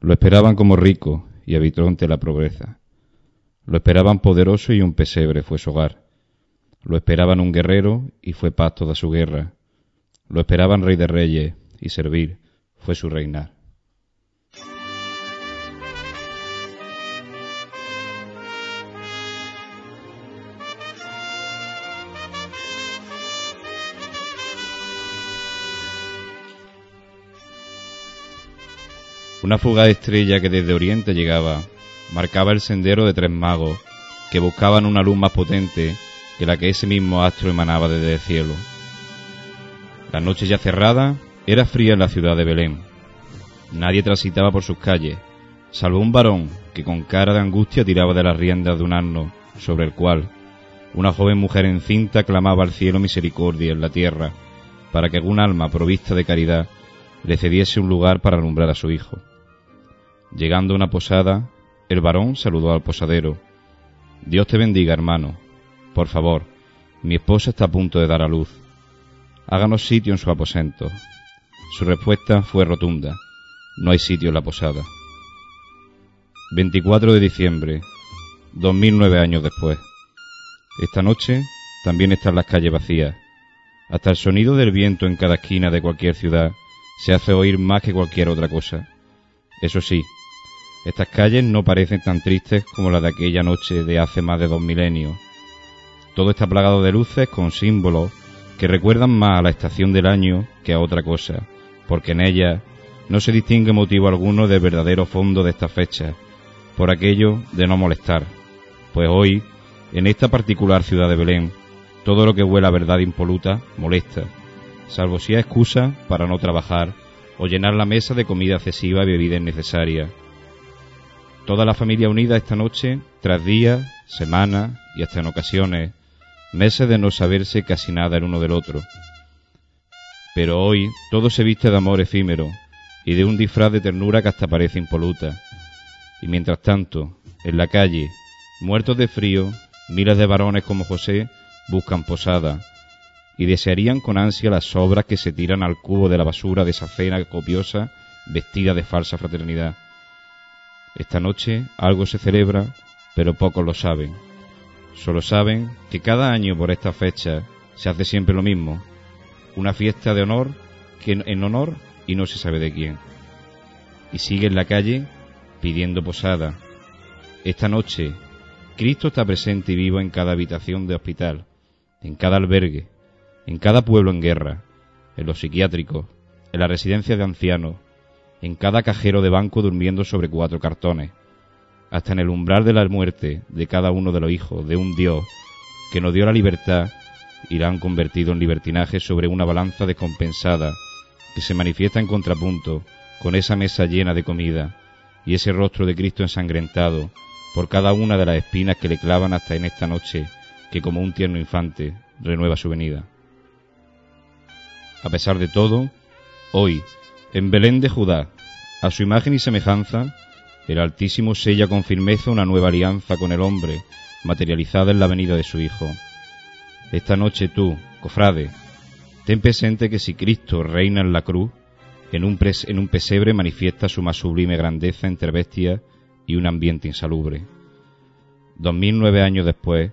Lo esperaban como rico y habitó ante la pobreza. Lo esperaban poderoso y un pesebre fue su hogar. Lo esperaban un guerrero y fue paz toda su guerra. Lo esperaban rey de reyes y servir fue su reinar. Una fugaz estrella que desde Oriente llegaba marcaba el sendero de tres magos que buscaban una luz más potente que la que ese mismo astro emanaba desde el cielo. La noche ya cerrada era fría en la ciudad de Belén. Nadie transitaba por sus calles, salvo un varón que con cara de angustia tiraba de las riendas de un asno sobre el cual una joven mujer encinta clamaba al cielo misericordia en la tierra para que algún alma provista de caridad le cediese un lugar para alumbrar a su hijo. Llegando a una posada, el varón saludó al posadero. Dios te bendiga, hermano. Por favor, mi esposa está a punto de dar a luz. Háganos sitio en su aposento. Su respuesta fue rotunda. No hay sitio en la posada. 24 de diciembre, 2009 años después. Esta noche también están las calles vacías. Hasta el sonido del viento en cada esquina de cualquier ciudad se hace oír más que cualquier otra cosa. Eso sí, estas calles no parecen tan tristes como las de aquella noche de hace más de dos milenios. Todo está plagado de luces con símbolos que recuerdan más a la estación del año que a otra cosa, porque en ellas no se distingue motivo alguno del verdadero fondo de esta fecha, por aquello de no molestar. Pues hoy, en esta particular ciudad de Belén, todo lo que huela a verdad impoluta molesta, salvo si hay excusa para no trabajar o llenar la mesa de comida excesiva y bebida innecesaria Toda la familia unida esta noche, tras días, semanas y hasta en ocasiones, meses de no saberse casi nada el uno del otro. Pero hoy todo se viste de amor efímero y de un disfraz de ternura que hasta parece impoluta. Y mientras tanto, en la calle, muertos de frío, miles de varones como José buscan posada y desearían con ansia las sobras que se tiran al cubo de la basura de esa cena copiosa vestida de falsa fraternidad. Esta noche algo se celebra, pero pocos lo saben. Solo saben que cada año por esta fecha se hace siempre lo mismo, una fiesta de honor que en honor y no se sabe de quién. Y sigue en la calle pidiendo posada. Esta noche Cristo está presente y vivo en cada habitación de hospital, en cada albergue, en cada pueblo en guerra, en los psiquiátricos, en la residencia de ancianos, en cada cajero de banco durmiendo sobre cuatro cartones, hasta en el umbral de la muerte de cada uno de los hijos de un Dios que nos dio la libertad y la han convertido en libertinaje sobre una balanza descompensada que se manifiesta en contrapunto con esa mesa llena de comida y ese rostro de Cristo ensangrentado por cada una de las espinas que le clavan hasta en esta noche que como un tierno infante renueva su venida. A pesar de todo, hoy, en Belén de Judá, a su imagen y semejanza, el Altísimo sella con firmeza una nueva alianza con el hombre, materializada en la venida de su Hijo. Esta noche tú, cofrade, ten presente que si Cristo reina en la cruz, en un, en un pesebre manifiesta su más sublime grandeza entre bestias y un ambiente insalubre. Dos mil nueve años después,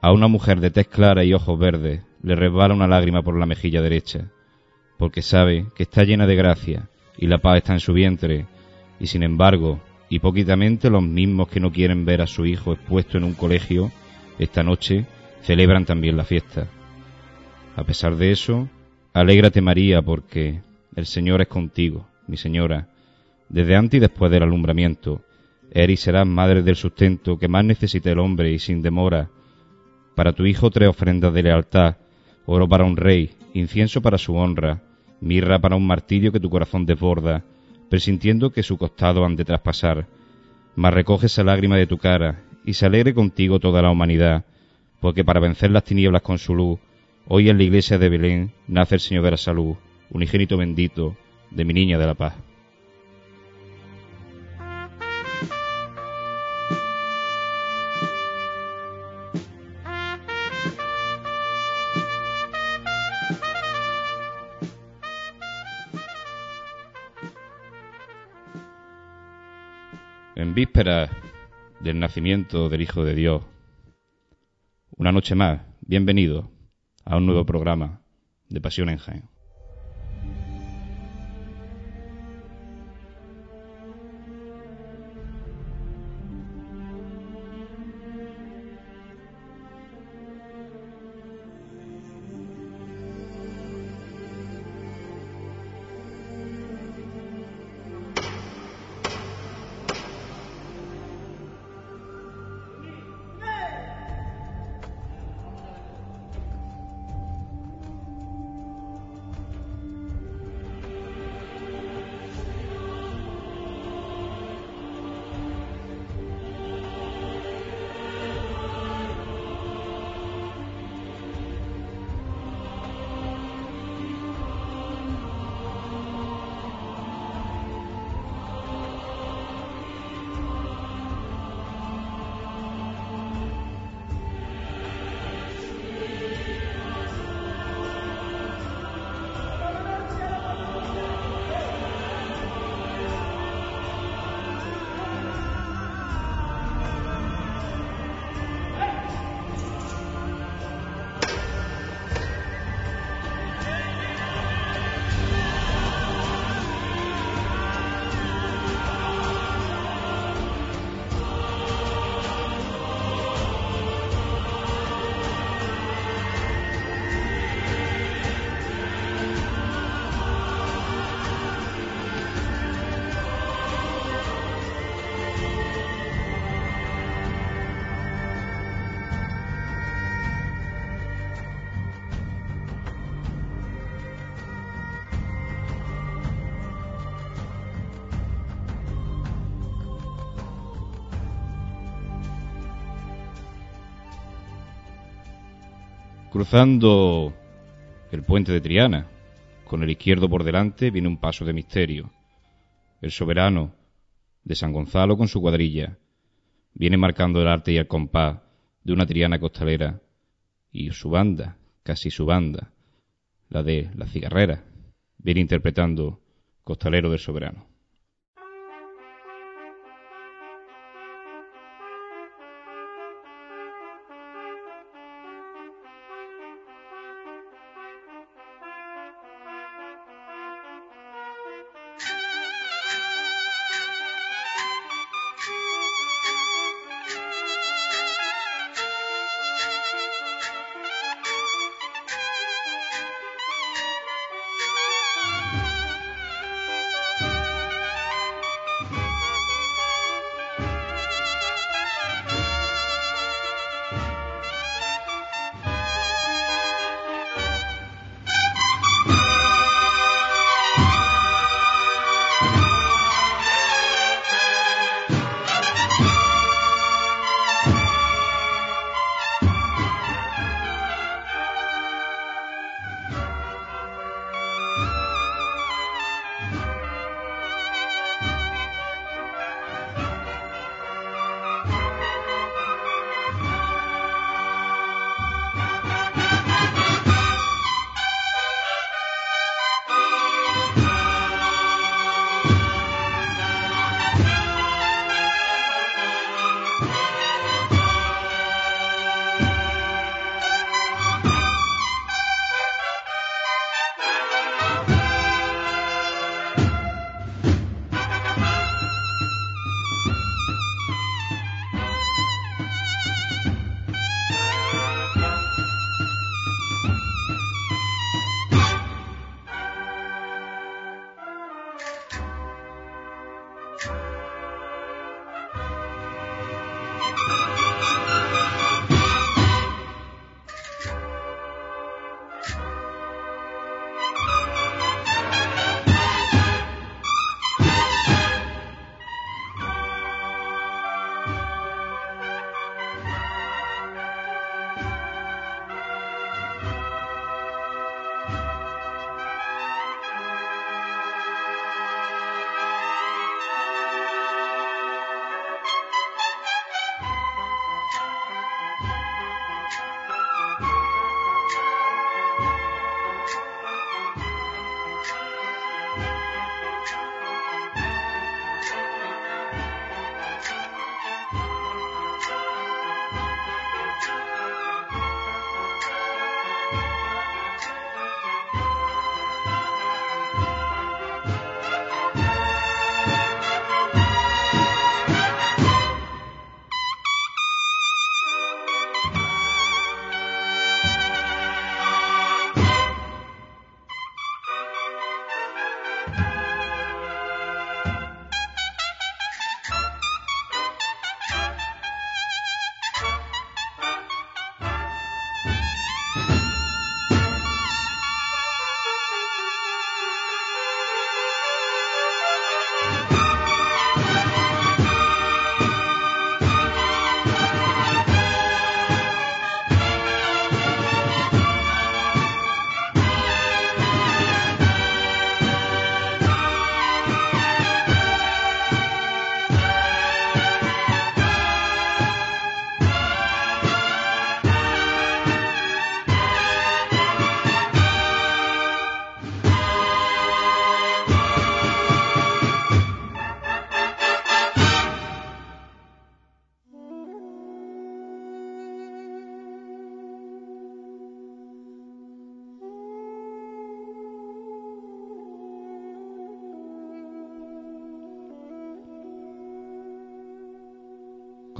a una mujer de tez clara y ojos verdes le resbala una lágrima por la mejilla derecha porque sabe que está llena de gracia y la paz está en su vientre, y sin embargo, hipócritamente los mismos que no quieren ver a su hijo expuesto en un colegio, esta noche celebran también la fiesta. A pesar de eso, alégrate María porque el Señor es contigo, mi señora, desde antes y después del alumbramiento. Eres serás madre del sustento que más necesita el hombre y sin demora. Para tu hijo tres ofrendas de lealtad, oro para un rey, incienso para su honra, mirra para un martirio que tu corazón desborda, presintiendo que su costado han de traspasar. Mas recoge esa lágrima de tu cara, y se alegre contigo toda la humanidad, porque para vencer las tinieblas con su luz, hoy en la iglesia de Belén nace el Señor de la salud, unigénito bendito de mi niña de la paz. En vísperas del nacimiento del Hijo de Dios, una noche más, bienvenido a un nuevo programa de Pasión en Jaén. Cruzando el puente de Triana, con el izquierdo por delante, viene un paso de misterio. El soberano de San Gonzalo con su cuadrilla viene marcando el arte y el compás de una Triana costalera y su banda, casi su banda, la de la cigarrera, viene interpretando Costalero del Soberano.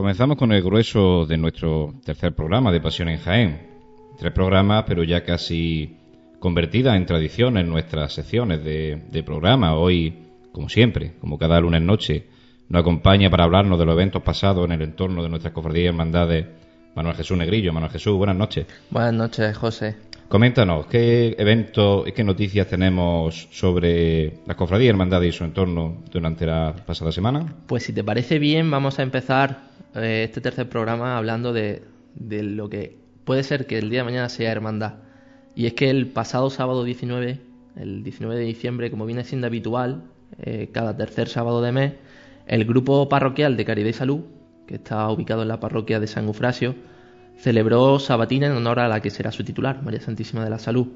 Comenzamos con el grueso de nuestro tercer programa de Pasión en Jaén. Tres programas, pero ya casi convertidas en tradición en nuestras secciones de, programa. Hoy, como siempre, como cada lunes noche, nos acompaña para hablarnos de los eventos pasados en el entorno de nuestras cofradías y hermandades Manuel Jesús Negrillo. Manuel Jesús, buenas noches. Buenas noches, José. Coméntanos, ¿qué eventos y qué noticias tenemos sobre las cofradías y hermandades y su entorno durante la pasada semana? Pues si te parece bien, vamos a empezar eh, este tercer programa hablando de, lo que puede ser que el día de mañana sea hermandad. Y es que el pasado sábado 19, el 19 de diciembre, como viene siendo habitual, eh, cada tercer sábado de mes, el grupo parroquial de Caridad y Salud, que está ubicado en la parroquia de San Eufrasio, celebró Sabatina en honor a la que será su titular, María Santísima de la Salud.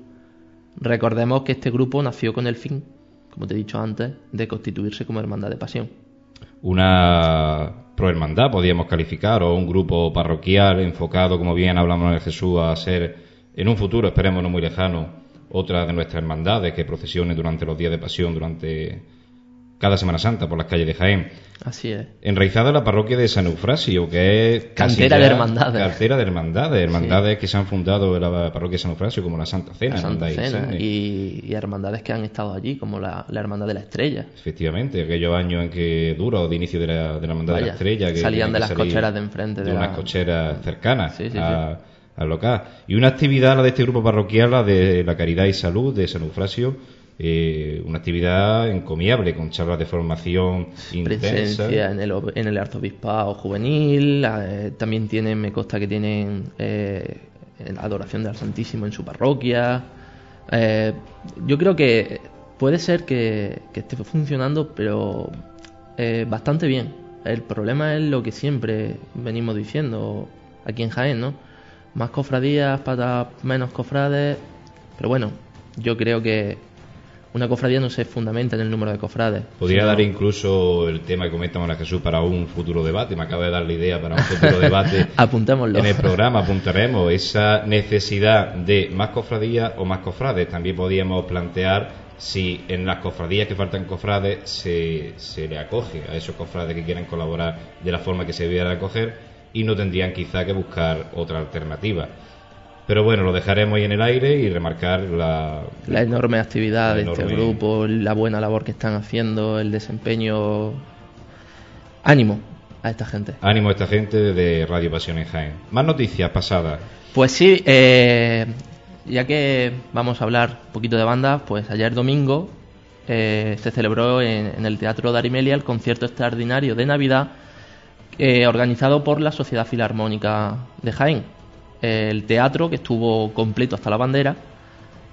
Recordemos que este grupo nació con el fin, como te he dicho antes, de constituirse como hermandad de pasión. Una prohermandad, podríamos calificar, o un grupo parroquial enfocado, como bien hablamos de Jesús, a ser en un futuro, esperemos no muy lejano, otra de nuestras hermandades que procesione durante los días de pasión, durante cada Semana Santa por las calles de Jaén. Así es. Enraizada en la parroquia de San Eufrasio, que es... Cantera de hermandades. Cantera de hermandades, hermandades que se han fundado en la parroquia de San Eufrasio, como la Santa Cena. Santa Cena, y, hermandades que han estado allí, como la, Hermandad de la Estrella. Efectivamente, aquellos años en que duro, de inicio de la, Hermandad de la Estrella. Que salían de las cocheras de enfrente. De, unas cocheras cercanas al local. Y una actividad, la de este grupo parroquial, la de la Caridad y Salud de San Eufrasio, eh, una actividad encomiable con charlas de formación Presencia en el, en el arzobispado juvenil, eh, también tienen, me consta que tienen eh, adoración del Santísimo en su parroquia. Eh, yo creo que puede ser que, que esté funcionando, pero bastante bien. El problema es lo que siempre venimos diciendo aquí en Jaén, ¿no? Más cofradías para menos cofrades, pero bueno, yo creo que una cofradía no se fundamenta en el número de cofrades. Podría dar incluso el tema que comenta a Jesús para un futuro debate. Me acaba de dar la idea para un futuro debate. Apuntémoslo. En el programa apuntaremos esa necesidad de más cofradías o más cofrades. También podríamos plantear si en las cofradías que faltan cofrades se, se le acoge a esos cofrades que quieran colaborar de la forma que se debiera acoger y no tendrían quizá que buscar otra alternativa. Pero bueno, lo dejaremos ahí en el aire y remarcar la, la enorme actividad de este grupo, la buena labor que están haciendo, el desempeño. Ánimo a esta gente. Ánimo a esta gente de Radio Pasión en Jaén. Más noticias pasadas. Pues sí, eh, ya que vamos a hablar un poquito de banda, pues ayer domingo eh, se celebró en, el Teatro Darimelia el concierto extraordinario de Navidad eh, organizado por la Sociedad Filarmónica de Jaén el teatro, que estuvo completo hasta la bandera,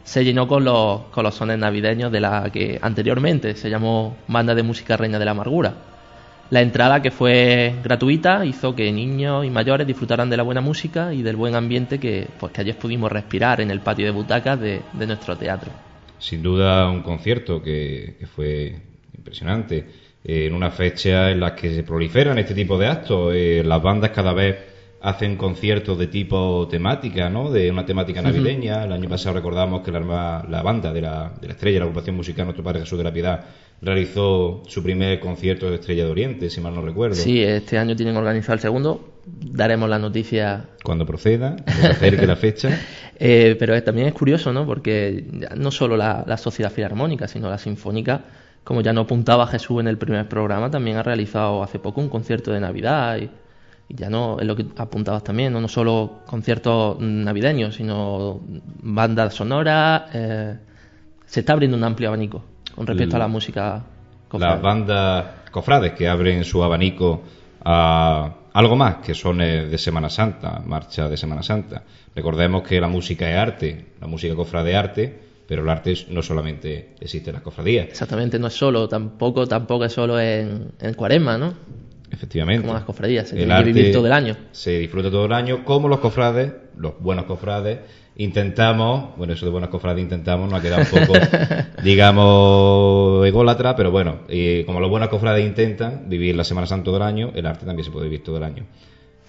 se llenó con los, con los sones navideños de la que anteriormente se llamó Banda de Música Reina de la Amargura. La entrada, que fue gratuita, hizo que niños y mayores disfrutaran de la buena música y del buen ambiente que, pues, que ayer pudimos respirar en el patio de butacas de, nuestro teatro. Sin duda un concierto que, fue impresionante, eh, en una fecha en la que se proliferan este tipo de actos. Eh, las bandas cada vez hacen conciertos de tipo temática, ¿no? De una temática navideña. El año pasado recordamos que la, la banda de la, de la Estrella, la agrupación musical Nuestro Padre Jesús de la Piedad, realizó su primer concierto de Estrella de Oriente, si mal no recuerdo. Sí, este año tienen organizado el segundo. Daremos la noticia. Cuando proceda, cuando acerque la fecha. Eh, pero también es curioso, ¿no? Porque no solo la, la Sociedad Filarmónica, sino la Sinfónica, como ya no apuntaba Jesús en el primer programa, también ha realizado hace poco un concierto de Navidad. Y ya no es lo que apuntabas también, no, solo conciertos navideños, sino bandas sonoras. Eh, se está abriendo un amplio abanico con respecto a la música. Cofrade. Las bandas cofrades que abren su abanico a algo más que son de Semana Santa, marcha de Semana Santa. Recordemos que la música es arte, la música cofrade es arte, pero el arte no solamente existe en las cofradías. Exactamente, no es solo, tampoco, tampoco es solo en, en Cuaresma, ¿no? Efectivamente. Como las cofradías, se tiene que vivir todo el año. Se disfruta todo el año, como los cofrades, los buenos cofrades, intentamos, bueno, eso de buenos cofrades intentamos, nos ha quedado un poco, digamos, ególatra, pero bueno, como los buenos cofrades intentan vivir la Semana Santa todo el año, el arte también se puede vivir todo el año.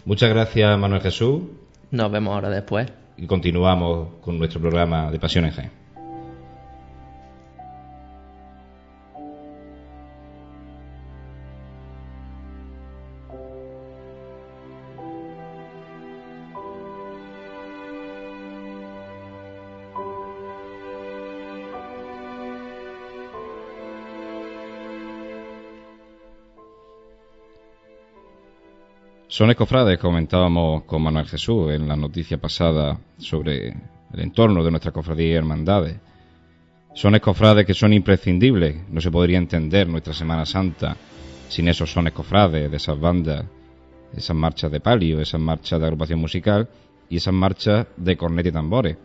Muchas gracias, Manuel Jesús. Nos vemos ahora después. Y continuamos con nuestro programa de Pasión en Jaén. Son escofrades, comentábamos con Manuel Jesús en la noticia pasada sobre el entorno de nuestra cofradía y hermandades. Son escofrades que son imprescindibles. No se podría entender nuestra Semana Santa sin esos son escofrades de esas bandas, esas marchas de palio, esas marchas de agrupación musical y esas marchas de cornet y tambores.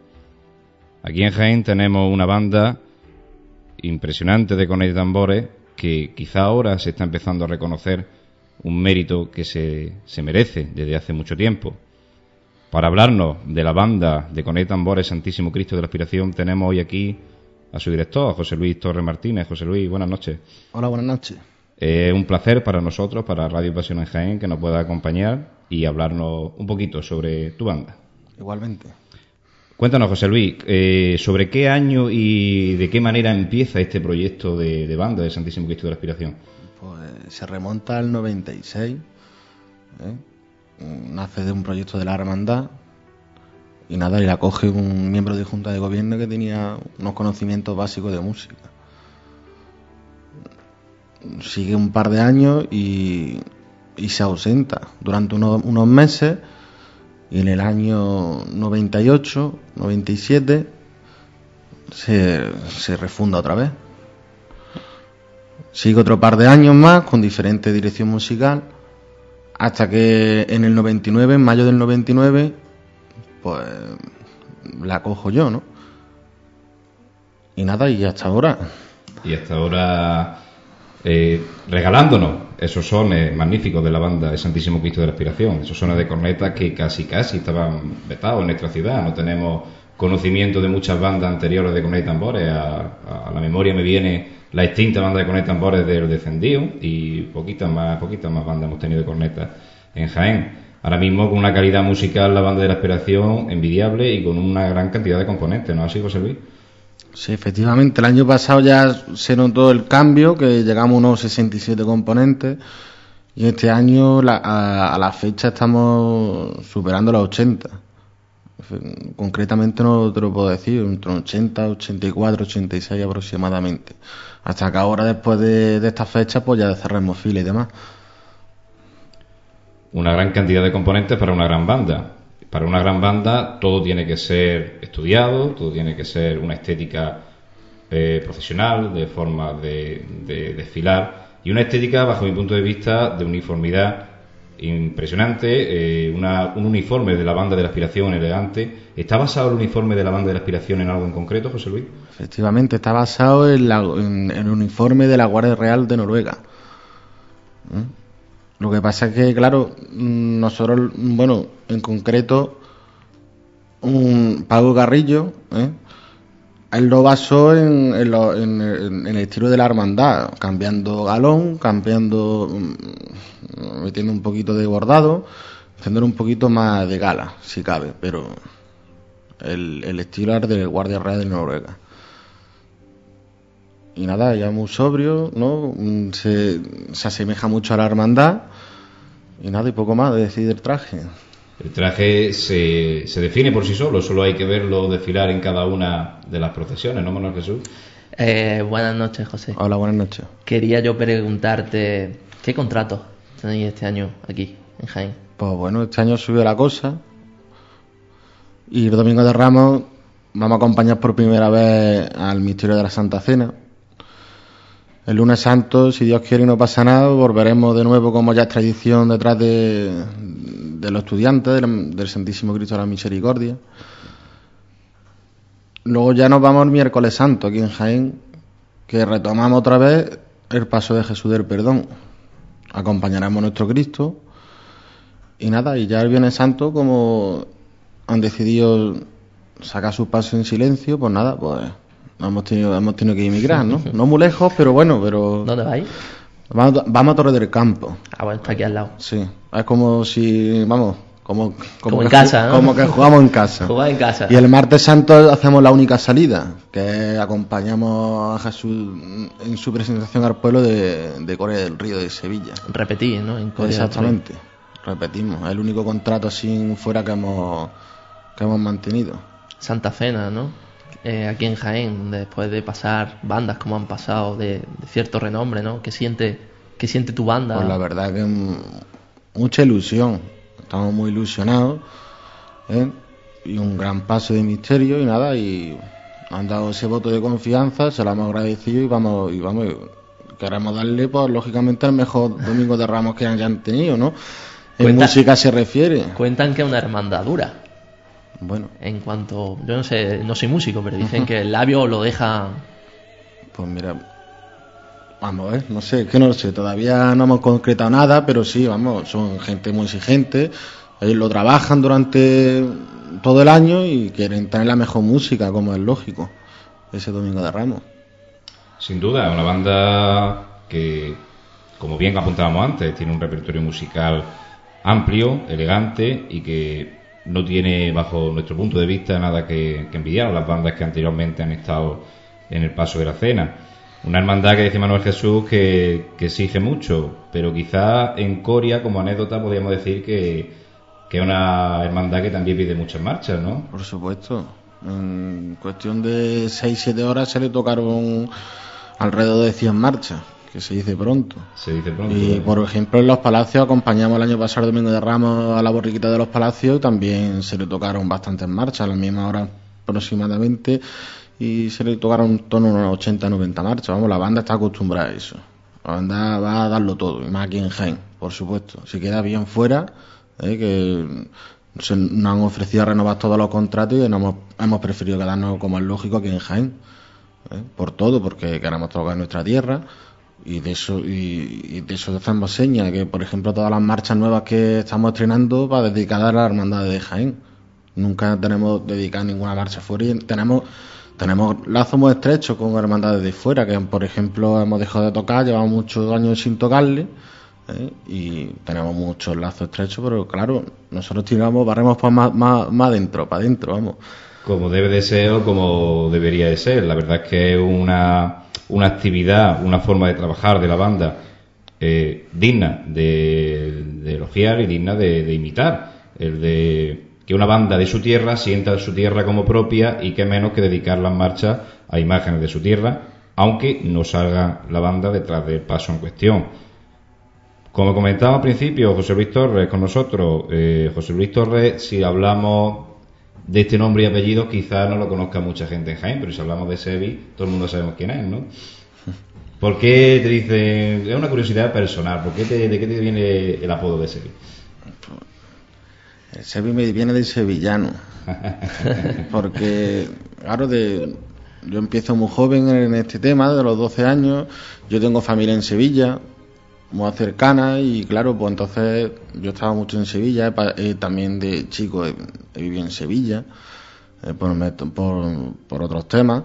Aquí en Jaén tenemos una banda impresionante de cornet y tambores que quizá ahora se está empezando a reconocer un mérito que se, se merece desde hace mucho tiempo. Para hablarnos de la banda de cornet y tambores Santísimo Cristo de la Aspiración tenemos hoy aquí a su director, José Luis Torres Martínez. José Luis, buenas noches. Hola, buenas noches. Es un placer para nosotros, para Radio Pasión en Jaén, que nos pueda acompañar y hablarnos un poquito sobre tu banda. Igualmente. Cuéntanos, José Luis, eh, sobre qué año y de qué manera empieza este proyecto de, banda de Santísimo Cristo de la Aspiración. Pues se remonta al 96. ¿eh? Nace de un proyecto de la hermandad y nada, y la coge un miembro de Junta de Gobierno que tenía unos conocimientos básicos de música. Sigue un par de años y, se ausenta durante unos, meses y en el año 98, 97 se, se refunda otra vez. Sigue otro par de años más con diferente dirección musical hasta que en el 99, en mayo del 99, pues la cojo yo, ¿no? Y nada, y hasta ahora. Y hasta ahora eh, regalándonos esos sones magníficos de la banda de Santísimo Cristo de la Aspiración, esos sones de corneta que casi casi estaban vetados en nuestra ciudad. No tenemos conocimiento de muchas bandas anteriores de corneta y tambores. A, la memoria me viene la extinta banda de corneta y tambores del Descendido y poquitas más, poquitas más bandas hemos tenido de corneta en Jaén. Ahora mismo con una calidad musical la banda de la aspiración envidiable y con una gran cantidad de componentes, ¿no así, José Luis? Sí, efectivamente. El año pasado ya se notó el cambio, que llegamos a unos 67 componentes. Y este año, a, la fecha, estamos superando los 80. Concretamente no te lo puedo decir, entre 80, 84, 86 aproximadamente. Hasta que ahora, después de, de esta fecha, pues ya cerremos fila y demás una gran cantidad de componentes para una gran banda. Para una gran banda todo tiene que ser estudiado, todo tiene que ser una estética eh, profesional, de forma de, desfilar, y una estética, bajo mi punto de vista, de uniformidad impresionante, eh, un uniforme de la banda de la aspiración elegante. ¿Está basado el uniforme de la banda de la aspiración en algo en concreto, José Luis? Efectivamente, está basado en, en el uniforme de la Guardia Real de Noruega. ¿Mm? Lo que pasa es que, claro, nosotros, bueno, en concreto, un Pago Garrillo, ¿eh? Él lo basó en, el estilo de la hermandad, cambiando galón, cambiando, mm, metiendo un poquito de bordado, haciendo un poquito más de gala, si cabe, pero el, estilo es del Guardia Real de Noruega y nada, ya muy sobrio, ¿no? Mm, se, se, asemeja mucho a la hermandad y nada, y poco más de decir el traje. El traje se, se define por sí solo, solo hay que verlo desfilar en cada una de las procesiones, ¿no, Manuel Jesús? Eh, buenas noches, José. Hola, buenas noches. Quería yo preguntarte, ¿qué contrato tenéis este año aquí, en Jaén? Pues bueno, este año subió la cosa y el Domingo de Ramos vamos a acompañar por primera vez al misterio de la Santa Cena el lunes santo, si Dios quiere y no pasa nada, volveremos de nuevo, como ya es tradición, detrás de, los estudiantes del, Santísimo Cristo de la Misericordia. Luego ya nos vamos el miércoles santo aquí en Jaén, que retomamos otra vez el paso de Jesús del perdón. Acompañaremos a nuestro Cristo. Y nada, y ya el Viernes Santo, como han decidido sacar su paso en silencio, pues nada, pues Hemos tenido, hemos tenido que emigrar, ¿no? No muy lejos, pero bueno, pero... ¿Dónde vais? Vamos, vamos a Torre del Campo. Ah, bueno, está aquí al lado. Sí. Es como si, vamos, como, como, en casa, ¿no? Como que jugamos en casa. En casa. Y el martes santo hacemos la única salida, que acompañamos a Jesús en su presentación al pueblo de, de Corea del Río de Sevilla. Repetir, ¿no? En Exactamente. Repetimos. Es el único contrato así fuera que hemos, que hemos mantenido. Santa Cena, ¿no? Eh, aquí en Jaén, después de pasar bandas como han pasado de, cierto renombre, ¿no? ¿Qué siente, qué siente tu banda? Pues la verdad que mucha ilusión. Estamos muy ilusionados. ¿eh? Y un gran paso de misterio y nada, y han dado ese voto de confianza, se lo hemos agradecido y vamos, y vamos, queremos darle, pues lógicamente, el mejor domingo de ramos que hayan tenido, ¿no? En música se refiere. Cuentan que es una hermandad dura. Bueno. En cuanto, yo no sé, no soy músico, pero dicen que el labio lo deja. Pues mira, vamos ver, no sé, que no sé, todavía no hemos concretado nada, pero sí, vamos, son gente muy exigente, ellos lo trabajan durante todo el año y quieren tener la mejor música, como es lógico, ese domingo de Ramos. Sin duda, una banda que, como bien apuntábamos antes, tiene un repertorio musical amplio, elegante y que no tiene, bajo nuestro punto de vista, nada que, envidiar a las bandas que anteriormente han estado en el paso de la cena. Una hermandad que dice Manuel Jesús que, exige mucho, pero quizá en Coria, como anécdota, podríamos decir que, que es una hermandad que también pide muchas marchas, ¿no? Por supuesto. En cuestión de 6-7 horas se le tocaron alrededor de 100 marchas que se dice pronto. Se dice pronto. Y por ejemplo en los palacios acompañamos el año pasado Domingo de Ramos a la borriquita de los palacios y también se le tocaron bastantes marchas a la misma hora aproximadamente y se le tocaron en torno a unos 80-90 marchas. Vamos, la banda está acostumbrada a eso. La banda va a darlo todo, y más aquí en Jaén, por supuesto. Si queda bien fuera, eh, que se nos han ofrecido renovar todos los contratos y hemos, hemos preferido quedarnos como es lógico aquí en Jaén. Eh, por todo, porque queremos tocar nuestra tierra y de eso y, de eso hacemos señas que por ejemplo todas las marchas nuevas que estamos estrenando va dedicadas a la hermandad de Jaén nunca tenemos dedicado ninguna marcha fuera y tenemos tenemos lazos muy estrechos con hermandades de fuera que por ejemplo hemos dejado de tocar llevamos muchos años sin tocarle ¿eh? y tenemos muchos lazos estrechos pero claro nosotros tiramos barremos para más, más, más adentro para adentro vamos como debe de ser o como debería de ser la verdad es que es una una actividad, una forma de trabajar de la banda eh, digna de, elogiar y digna de, imitar. El de que una banda de su tierra sienta su tierra como propia y que menos que dedicar las marchas a imágenes de su tierra, aunque no salga la banda detrás del paso en cuestión. Como comentaba al principio José Luis Torres con nosotros, eh, José Luis Torres, si hablamos de este nombre y apellido quizás no lo conozca mucha gente en Jaén, pero si hablamos de Sebi, todo el mundo sabemos quién es, ¿no? ¿Por qué te dicen, es una curiosidad personal, ¿por qué ¿de qué te viene el apodo de Sebi? El viene de sevillano, porque, claro, de, yo empiezo muy joven en este tema, de los 12 años, yo tengo familia en Sevilla, muy cercana y claro, pues entonces yo estaba mucho en Sevilla, eh, también de chico he, vivido en Sevilla eh, por, por, otros temas.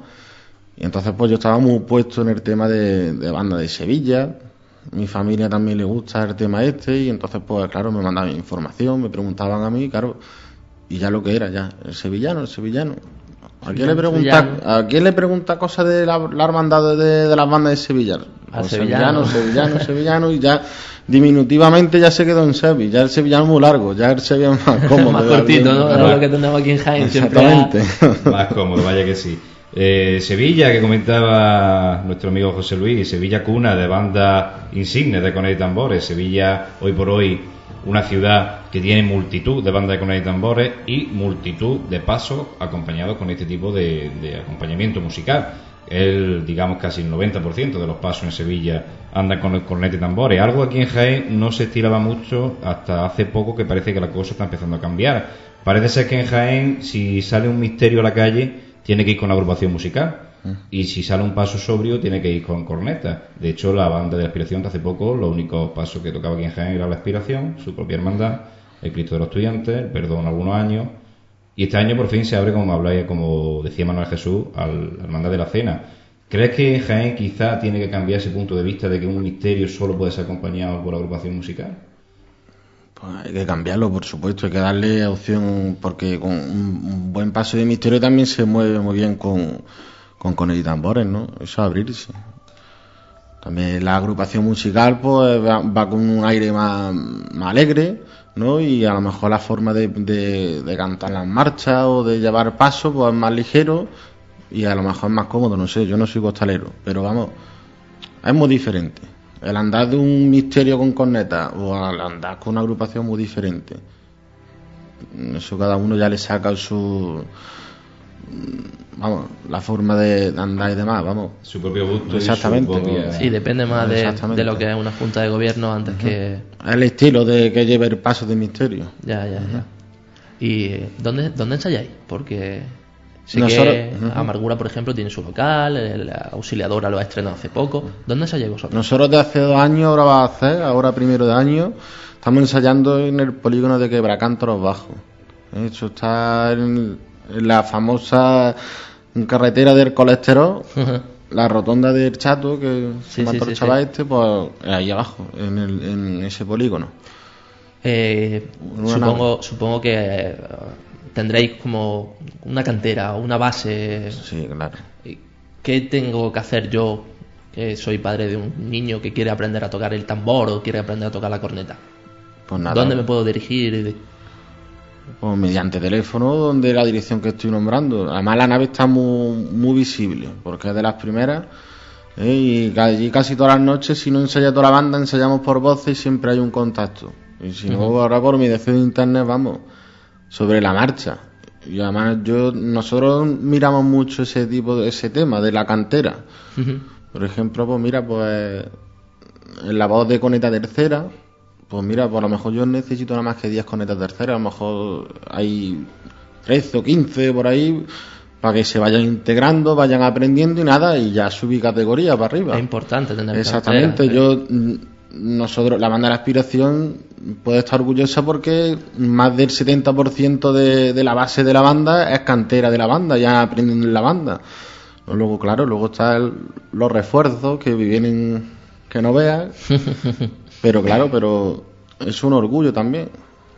Y entonces pues yo estaba muy puesto en el tema de, banda de Sevilla, mi familia también le gusta el tema este y entonces pues claro me mandaban información, me preguntaban a mí, claro, y ya lo que era ya, el sevillano, el sevillano. ¿A quién, le pregunta, ¿A quién le pregunta cosas de la, hermandad de, las bandas de Sevilla? A sevillano, sevillano, sevillano, y ya diminutivamente ya se quedó en Sevilla. Ya el sevillano es muy largo, ya el sevillano es más cómodo. más cortito, ¿no? Era lo que tenemos aquí en Jaén. Exactamente. más cómodo, vaya que sí. Eh, Sevilla, que comentaba nuestro amigo José Luis, Sevilla cuna de banda insignes de Coney Tambores. Sevilla, hoy por hoy, una ciudad que tiene multitud de bandas de y tambores y multitud de pasos acompañados con este tipo de, acompañamiento musical. El, digamos, casi el 90% de los pasos en Sevilla andan con corneta y tambores. Algo aquí en Jaén no se estilaba mucho hasta hace poco que parece que la cosa está empezando a cambiar. Parece ser que en Jaén, si sale un misterio a la calle, tiene que ir con agrupación musical. Y si sale un paso sobrio, tiene que ir con corneta. De hecho, la banda de la aspiración hace poco, los únicos pasos que tocaba aquí en Jaén era la aspiración, su propia hermandad, el Cristo de los Estudiantes, el Perdón algunos años. Y este año por fin se abre, como habláis, como decía Manuel Jesús, al, la hermandad de la cena. ¿Crees que Jaén quizá tiene que cambiar ese punto de vista de que un misterio solo puede ser acompañado por la agrupación musical? Pues hay que cambiarlo, por supuesto, hay que darle opción, porque con un buen paso de misterio también se mueve muy bien con, con, con el tambores, ¿no? Eso es abrirse. También la agrupación musical pues va, con un aire más, alegre, ¿no? Y a lo mejor la forma de, de, cantar las marchas o de llevar paso pues es más ligero y a lo mejor es más cómodo, no sé, yo no soy costalero, pero vamos, es muy diferente, El andar de un misterio con corneta o al andar con una agrupación muy diferente. Eso cada uno ya le saca su. Vamos, la forma de andar y demás, vamos. Su propio gusto. Exactamente. Y su propia- Sí, depende más de, lo que es una junta de gobierno antes que... El estilo de que lleve el paso de misterio. Ya, ya, ya. ¿Y dónde, dónde ensayáis? Porque sé Nosotros- que Ujú. Amargura, por ejemplo, tiene su local, el Auxiliadora lo ha estrenado hace poco. ¿Dónde ensayáis vosotros? Nosotros de hace dos años, ahora va a hacer, ahora primero de año, estamos ensayando en el polígono de Quebracántaros Bajo. ¿Eh? Eso está en, la famosa carretera del colesterol, la rotonda del Chato, que se sí, mata sí, el chaval sí. este, pues ahí abajo, en, el- en ese polígono. Eh, supongo, supongo que tendréis como una cantera, una base. Sí, claro. ¿Qué tengo que hacer yo, que soy padre de un niño que quiere aprender a tocar el tambor o quiere aprender a tocar la corneta? Pues nada. ¿Dónde me puedo dirigir? Pues mediante teléfono, donde la dirección que estoy nombrando. Además, la nave está muy, muy visible, porque es de las primeras. ¿eh? Y allí casi todas las noches, si no ensaya toda la banda, ensayamos por voces y siempre hay un contacto. Y si no, ahora por mediación de internet, vamos, sobre la marcha. Y además, yo nosotros miramos mucho ese tipo de ese tema de la cantera. Por ejemplo, pues mira, pues en la voz de coneta tercera, pues mira, pues a lo mejor yo necesito nada más que 10 conetas terceras, a lo mejor hay 13 o 15 por ahí, para que se vayan integrando, vayan aprendiendo y nada, y ya subí categoría para arriba. Es importante tener Exactamente, yo nosotros, la banda de la aspiración puede estar orgullosa porque más del 70% de, de la base de la banda es cantera de la banda, ya aprenden en la banda. Luego, claro, luego están los refuerzos que vienen que no veas, pero claro, pero es un orgullo también.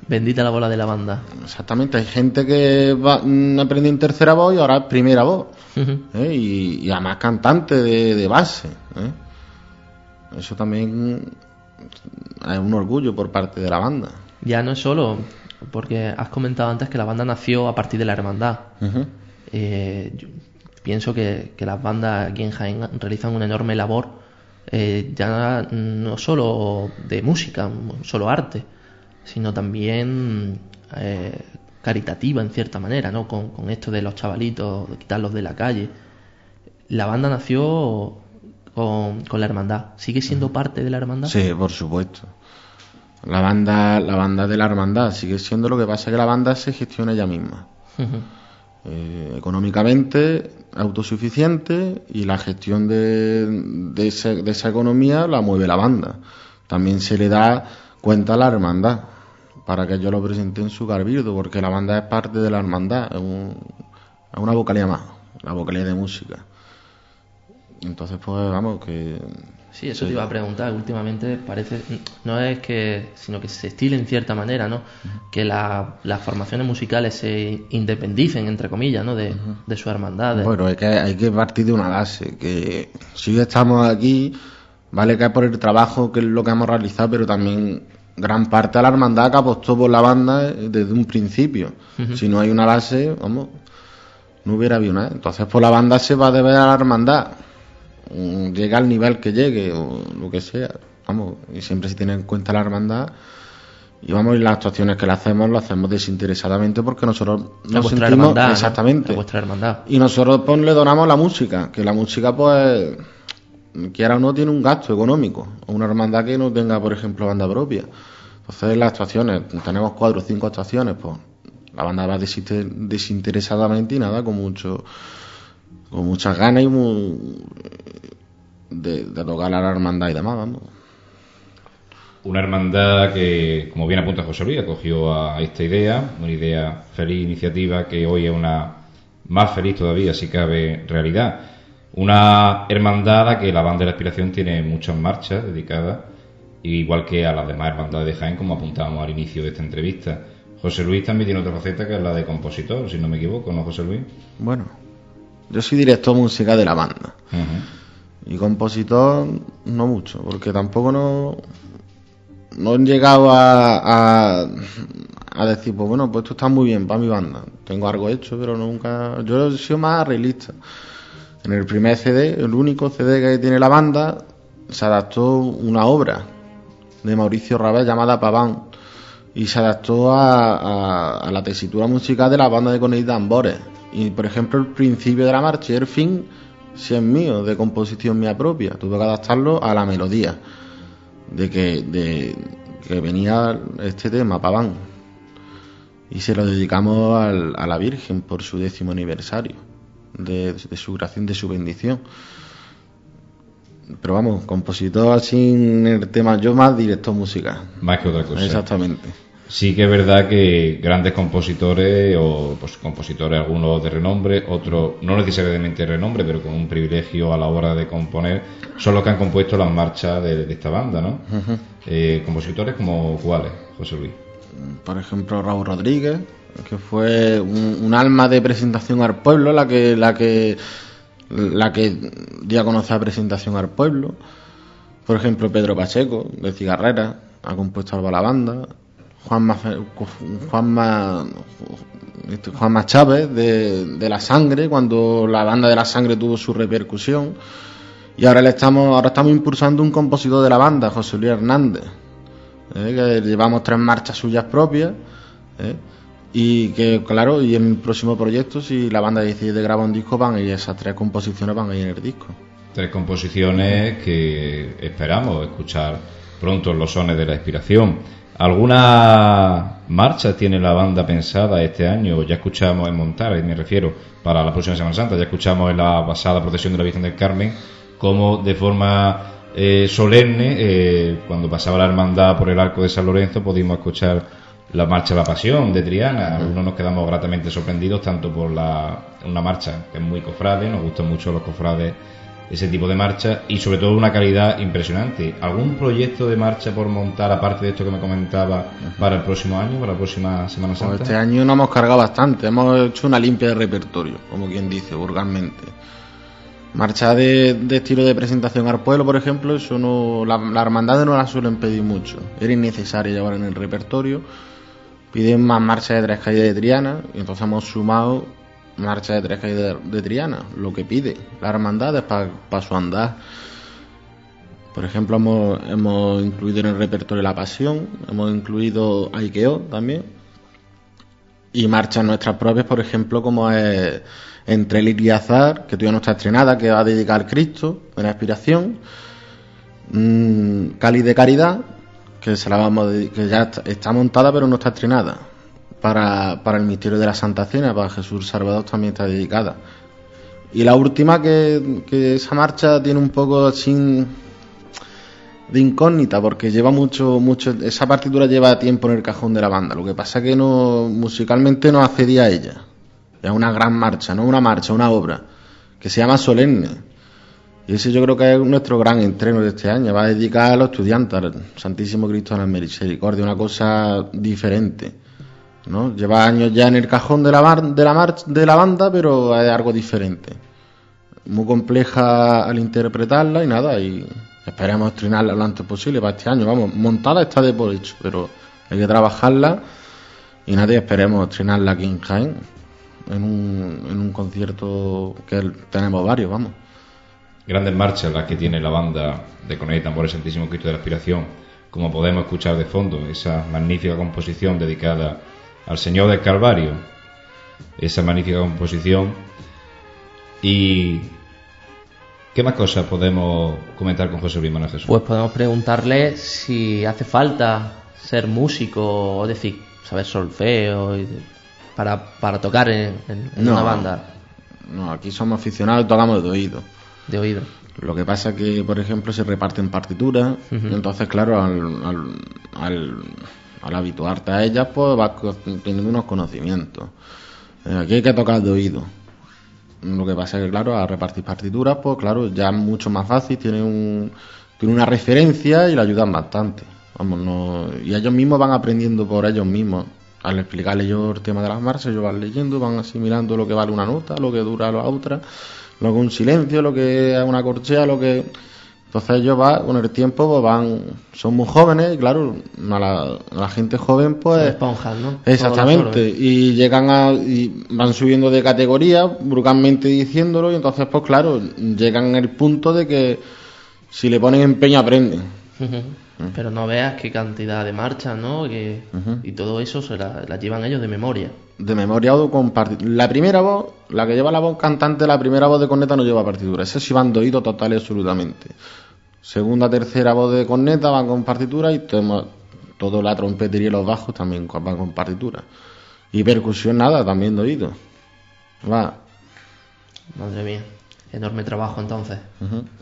Bendita la bola de la banda. Exactamente, hay gente que va, mm, aprendió en tercera voz y ahora es primera voz. ¿eh? y, y además cantante de, de base. ¿eh? Eso también es un orgullo por parte de la banda. Ya no es solo, porque has comentado antes que la banda nació a partir de la hermandad. Eh, yo pienso que, que las bandas aquí en Jaén realizan una enorme labor, eh, ya no solo de música, solo arte, sino también eh, caritativa en cierta manera, ¿no? Con, con esto de los chavalitos, de quitarlos de la calle. La banda nació con, con la hermandad. ¿Sigue siendo parte de la hermandad? Sí, por supuesto. La banda, la banda de la hermandad sigue siendo lo que pasa que la banda se gestiona ella misma. Eh, económicamente autosuficiente y la gestión de, de, ese- de esa economía la mueve la banda. También se le da cuenta a la hermandad para que yo lo presente en su cabildo, porque la banda es parte de la hermandad, es, un- es una vocalía más, la vocalía de música. Entonces, pues vamos, que Sí, eso te iba a preguntar. Últimamente parece, no es que, sino que se estile en cierta manera, ¿no? Que la- las formaciones musicales se independicen, entre comillas, ¿no? De, de su hermandad. de- Bueno, hay que, hay que partir de una base, que si estamos aquí, vale que es por el trabajo que es lo que hemos realizado, pero también gran parte de la hermandad que apostó por la banda desde un principio. Si no hay una base, vamos, no hubiera habido nada. Entonces, por la banda se va a deber a la hermandad. Llega al nivel que llegue, o lo que sea, vamos, y siempre se tiene en cuenta la hermandad. Y vamos, y las actuaciones que le hacemos, lo hacemos desinteresadamente porque nosotros nos sentimos exactamente vuestra hermandad. y nosotros pues le donamos la música, que la música pues quiera o no tiene un gasto económico, o una hermandad que no tenga por ejemplo banda propia. Entonces las actuaciones, tenemos cuatro o cinco actuaciones, pues la banda va desinter- desinteresadamente y nada, con mucho con muchas ganas y mu- de, de tocar a la hermandad y demás, vamos. Una hermandad que, como bien apunta José Luis, acogió a esta idea, una idea feliz, iniciativa que hoy es una más feliz todavía, si cabe, realidad. Una hermandad a la que la banda de la aspiración tiene muchas marchas dedicadas, igual que a las demás hermandades de Jaén, como apuntábamos al inicio de esta entrevista. José Luis también tiene otra faceta que es la de compositor, si no me equivoco, ¿no, José Luis? Bueno, yo soy director musical de la banda. Y compositor, no mucho, porque tampoco no, no he llegado a, a, a decir, pues bueno, pues esto está muy bien para mi banda. Tengo algo hecho, pero nunca. Yo he sido más arreglista. En el primer CD, el único CD que tiene la banda, se adaptó una obra de Mauricio Rabel llamada Paván y se adaptó a, la tesitura musical de la banda de Coney Tambores. Y por ejemplo, el principio de la marcha y el fin, si es mío, de composición mía propia, tuve que adaptarlo a la melodía de que, de, que venía este tema, Paván. Y se lo dedicamos a la Virgen por su décimo aniversario de, de su gracia, de su bendición pero vamos, compositor sin el tema, yo más director musical. Más que otra cosa. Exactamente. Sí que es verdad que grandes compositores, o pues compositores algunos de renombre, otros no necesariamente de renombre, pero con un privilegio a la hora de componer, son los que han compuesto las marchas de, esta banda, ¿no? Eh, compositores como cuáles, José Luis. Por ejemplo, Raúl Rodríguez, que fue un, alma de presentación al pueblo, la que, la que la que ya conoce la presentación al pueblo. Por ejemplo, Pedro Pacheco, de Cigarrera, ha compuesto algo a la banda. Juanma, Juanma, Juanma Chávez, de, de La Sangre, cuando la banda de La Sangre tuvo su repercusión. Y ahora le estamos, ahora estamos impulsando un compositor de la banda, José Luis Hernández, ¿eh? que llevamos tres marchas suyas propias. ¿eh? Y que, claro, y en el próximo proyecto, si la banda decide grabar un disco, van y esas tres composiciones van a ir en el disco. Tres composiciones que esperamos escuchar pronto en los sones de la inspiración. ¿Alguna marcha tiene la banda pensada este año? Ya escuchamos en Montar, me refiero, para la próxima Semana Santa, ya escuchamos en la pasada procesión de la Virgen del Carmen cómo de forma eh, solemne, eh, cuando pasaba la hermandad por el arco de San Lorenzo, pudimos escuchar la marcha de la pasión de Triana. Algunos nos quedamos gratamente sorprendidos tanto por la, una marcha que es muy cofrade, nos gustan mucho los cofrades ese tipo de marcha y sobre todo una calidad impresionante. ¿Algún proyecto de marcha por montar aparte de esto que me comentaba para el próximo año, para la próxima Semana pues Santa? este año nos hemos cargado bastante, hemos hecho una limpia de repertorio, como quien dice, vulgarmente. Marcha de, estilo de presentación al pueblo, por ejemplo, eso no, la, la hermandad no la suelen pedir mucho. Era innecesario llevar en el repertorio piden más marcha de tres calles de Triana y entonces hemos sumado marcha de tres calles de, Triana, lo que pide la hermandad es para su andar. Por ejemplo, hemos, incluido en el repertorio La Pasión, hemos incluido Aikeo también, y marchas nuestras propias, por ejemplo, como es Entre el y Azar, que todavía no está estrenada, que va a dedicar Cristo, en la inspiración, mm, Cali de Caridad, que se la vamos que ya está, montada pero no está estrenada. Para, para el misterio de la Santa Cena, para Jesús Salvador también está dedicada. Y la última que, esa marcha tiene un poco de incógnita porque lleva mucho mucho esa partitura lleva tiempo en el cajón de la banda lo que pasa que no musicalmente no accedía a ella es una gran marcha no una marcha una obra que se llama Solemne y ese yo creo que es nuestro gran entreno de este año. Va a dedicar a los estudiantes al Santísimo Cristo de la Misericordia, una cosa diferente. ¿No? Lleva años ya en el cajón de la, de la, de la banda, pero es algo diferente. Muy compleja al interpretarla y nada, y esperemos estrenarla lo antes posible para este año. Vamos, montada está de por hecho, pero hay que trabajarla y nada, esperemos estrenarla aquí en Jaén en un, en un concierto que tenemos varios, vamos grandes marchas las que tiene la banda de Coney por el Santísimo Cristo de la Aspiración, como podemos escuchar de fondo, esa magnífica composición dedicada al Señor del Calvario, esa magnífica composición. ¿Y qué más cosas podemos comentar con José Luis Manuel Jesús? Pues podemos preguntarle si hace falta ser músico, o decir, saber solfeo, para, para tocar en, una banda. No, aquí somos aficionados y tocamos de oído de oído. Lo que pasa que, por ejemplo, se reparten partituras, entonces, claro, al, al, habituarte a ellas, pues vas teniendo unos conocimientos. Eh, aquí hay que tocar de oído. Lo que pasa es que, claro, al repartir partituras, pues claro, ya es mucho más fácil, tiene, un, tiene una referencia y le ayudan bastante. Vamos, no, y ellos mismos van aprendiendo por ellos mismos. Al explicarle yo el tema de las marchas, ellos van leyendo, van asimilando lo que vale una nota, lo que dura la otra lo que un silencio, lo que es una corchea, lo que... Entonces ellos va, con el tiempo pues van, son muy jóvenes y claro, a la, gente joven pues... Esponjas, ¿no? Exactamente, y llegan a, y van subiendo de categoría, brutalmente diciéndolo, y entonces pues claro, llegan al punto de que si le ponen empeño aprenden. Pero no veas qué cantidad de marchas, ¿no? Y todo eso se la, llevan ellos de memoria. De memoria o con La primera voz, la que lleva la voz cantante, la primera voz de corneta no lleva partitura. Ese sí van doído total y absolutamente. Segunda, tercera voz de corneta van con partitura y todo, la trompetería y los bajos también van con partitura. Y percusión nada, también doído. Va. Madre mía. Enorme trabajo entonces.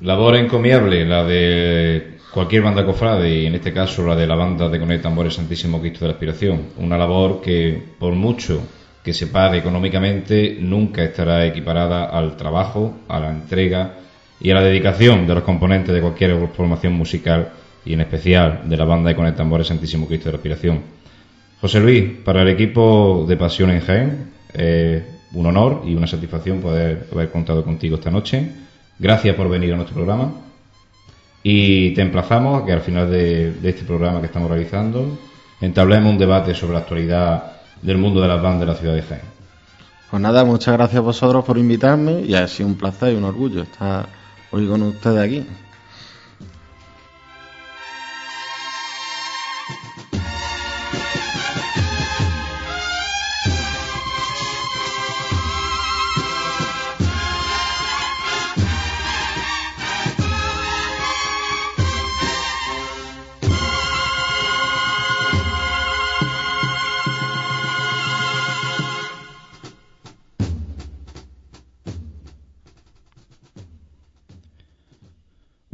Labor encomiable, la de cualquier banda cofrade y en este caso la de la banda de Conecta Tambores Santísimo Cristo de la Aspiración. Una labor que por mucho que se pague económicamente nunca estará equiparada al trabajo, a la entrega y a la dedicación de los componentes de cualquier formación musical y en especial de la banda de Conecta Tambores Santísimo Cristo de la Aspiración. José Luis, para el equipo de Pasión en Jaén, eh, un honor y una satisfacción poder haber contado contigo esta noche. Gracias por venir a nuestro programa. Y te emplazamos a que al final de, este programa que estamos realizando entablemos un debate sobre la actualidad del mundo de las bandas de la ciudad de Jaén. Pues nada, muchas gracias a vosotros por invitarme y ha sido un placer y un orgullo estar hoy con ustedes aquí.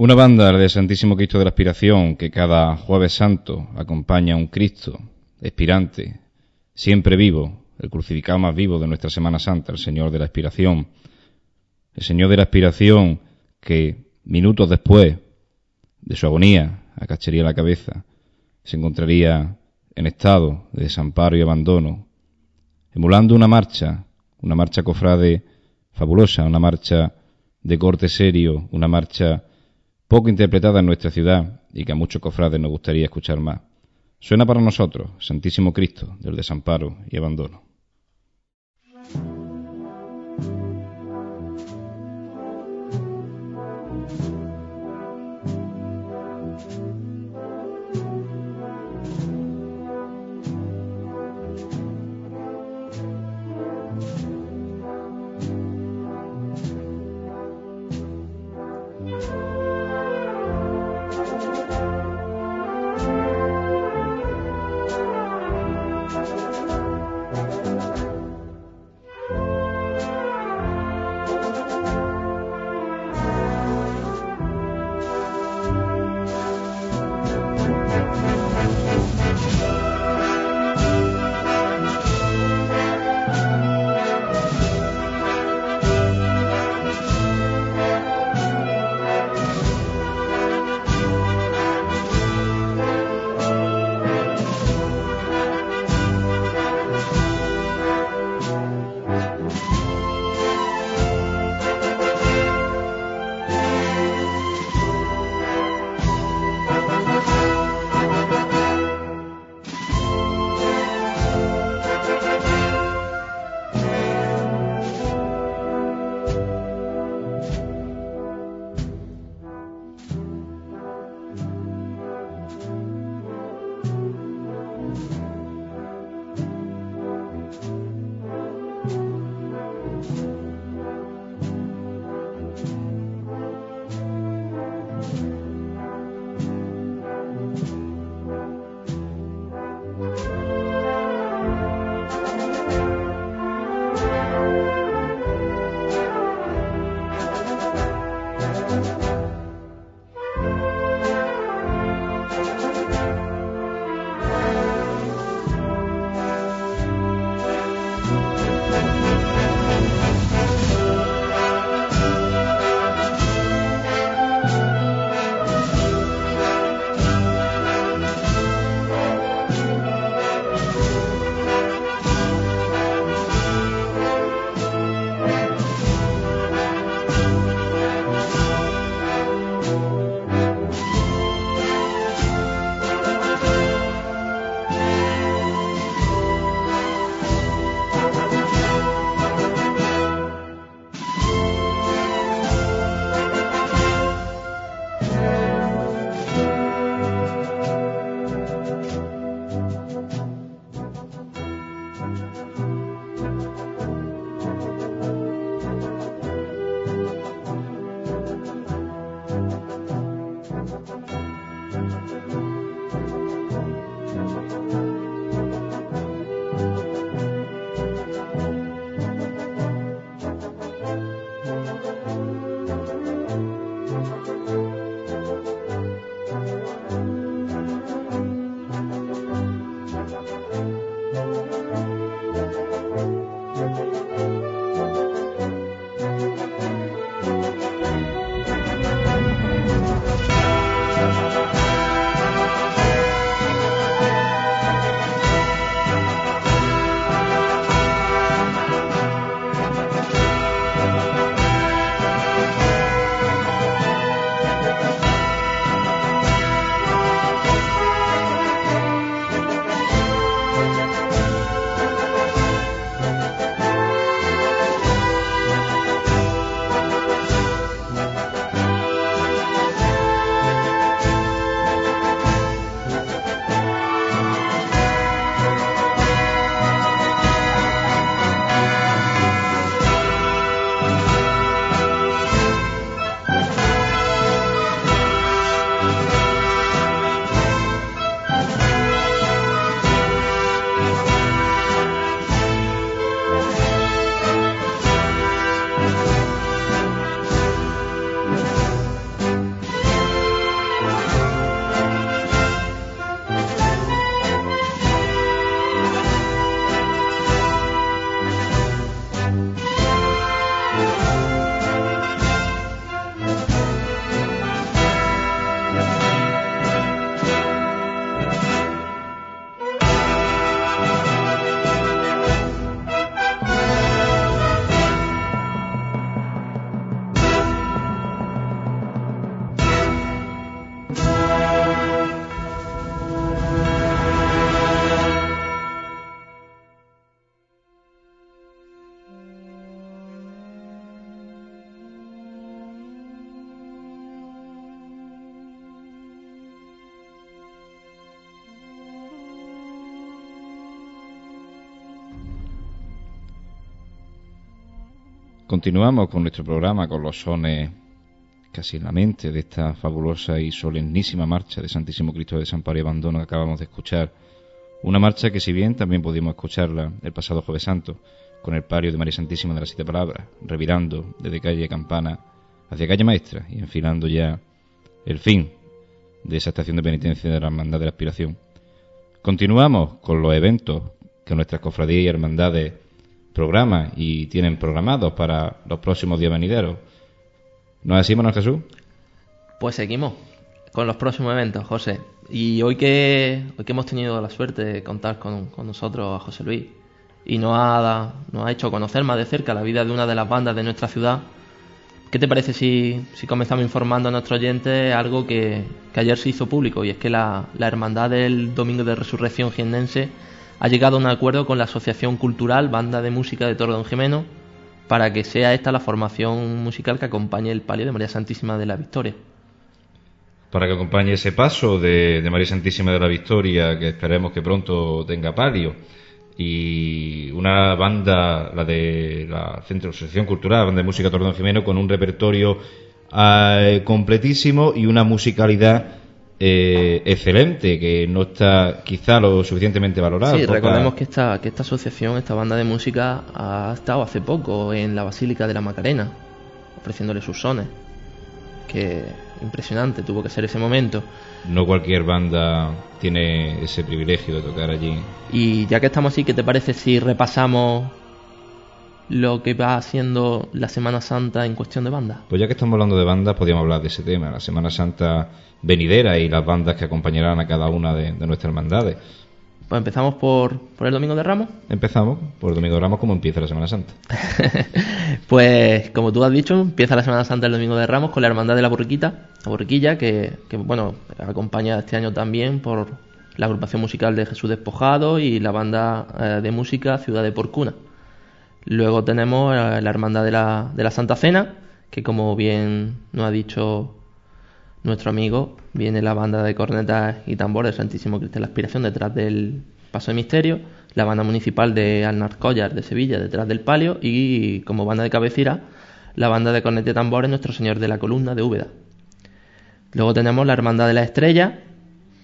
Una banda de Santísimo Cristo de la Aspiración que cada jueves santo acompaña a un Cristo expirante, siempre vivo, el crucificado más vivo de nuestra Semana Santa, el Señor de la Aspiración. El Señor de la Aspiración que minutos después de su agonía, acacharía la cabeza, se encontraría en estado de desamparo y abandono, emulando una marcha, una marcha cofrade fabulosa, una marcha de corte serio, una marcha poco interpretada en nuestra ciudad y que a muchos cofrades nos gustaría escuchar más. Suena para nosotros, Santísimo Cristo, del desamparo y abandono. Continuamos con nuestro programa con los sones casi en la mente de esta fabulosa y solemnísima marcha de Santísimo Cristo de San y Abandono que acabamos de escuchar. Una marcha que si bien también pudimos escucharla el pasado jueves santo con el pario de María Santísima de las Siete Palabras, revirando desde calle Campana hacia calle Maestra y enfilando ya el fin de esa estación de penitencia de la Hermandad de la Aspiración. Continuamos con los eventos que nuestras cofradías y hermandades programas y tienen programados para los próximos días venideros. ¿No es así, Manuel Jesús? Pues seguimos con los próximos eventos, José. Y hoy que, hoy que hemos tenido la suerte de contar con, nosotros a José Luis y nos ha, nos ha hecho conocer más de cerca la vida de una de las bandas de nuestra ciudad, ¿qué te parece si, si comenzamos informando a nuestros oyentes algo que, que, ayer se hizo público? Y es que la, la Hermandad del Domingo de Resurrección Gienense ha llegado a un acuerdo con la Asociación Cultural Banda de Música de Torre Don Jimeno para que sea esta la formación musical que acompañe el palio de María Santísima de la Victoria. Para que acompañe ese paso de, María Santísima de la Victoria, que esperemos que pronto tenga palio, y una banda, la de la Centro Asociación Cultural, Banda de Música Torre Don Jimeno, con un repertorio eh, completísimo y una musicalidad eh, excelente, que no está quizá lo suficientemente valorado. Sí, recordemos que esta, que esta asociación, esta banda de música, ha estado hace poco en la Basílica de la Macarena, ofreciéndole sus sones. Que impresionante tuvo que ser ese momento. No cualquier banda tiene ese privilegio de tocar allí. Y ya que estamos así, ¿qué te parece si repasamos lo que va haciendo la Semana Santa en cuestión de bandas? Pues ya que estamos hablando de bandas, podríamos hablar de ese tema. La Semana Santa venidera y las bandas que acompañarán a cada una de, nuestras hermandades. Pues empezamos por, por, el Domingo de Ramos. Empezamos por el Domingo de Ramos, como empieza la Semana Santa. pues como tú has dicho, empieza la Semana Santa el Domingo de Ramos con la Hermandad de la Borriquita, la Borriquilla, que, que bueno, acompaña este año también por la agrupación musical de Jesús Despojado y la banda eh, de música Ciudad de Porcuna. Luego tenemos la Hermandad de la, de la Santa Cena, que como bien nos ha dicho nuestro amigo, viene la banda de cornetas y tambores Santísimo Cristo de la Aspiración detrás del Paso de Misterio, la banda municipal de Alnar Collar de Sevilla detrás del Palio y como banda de cabecera la banda de cornetas y tambores Nuestro Señor de la Columna de Úbeda. Luego tenemos la Hermandad de la Estrella,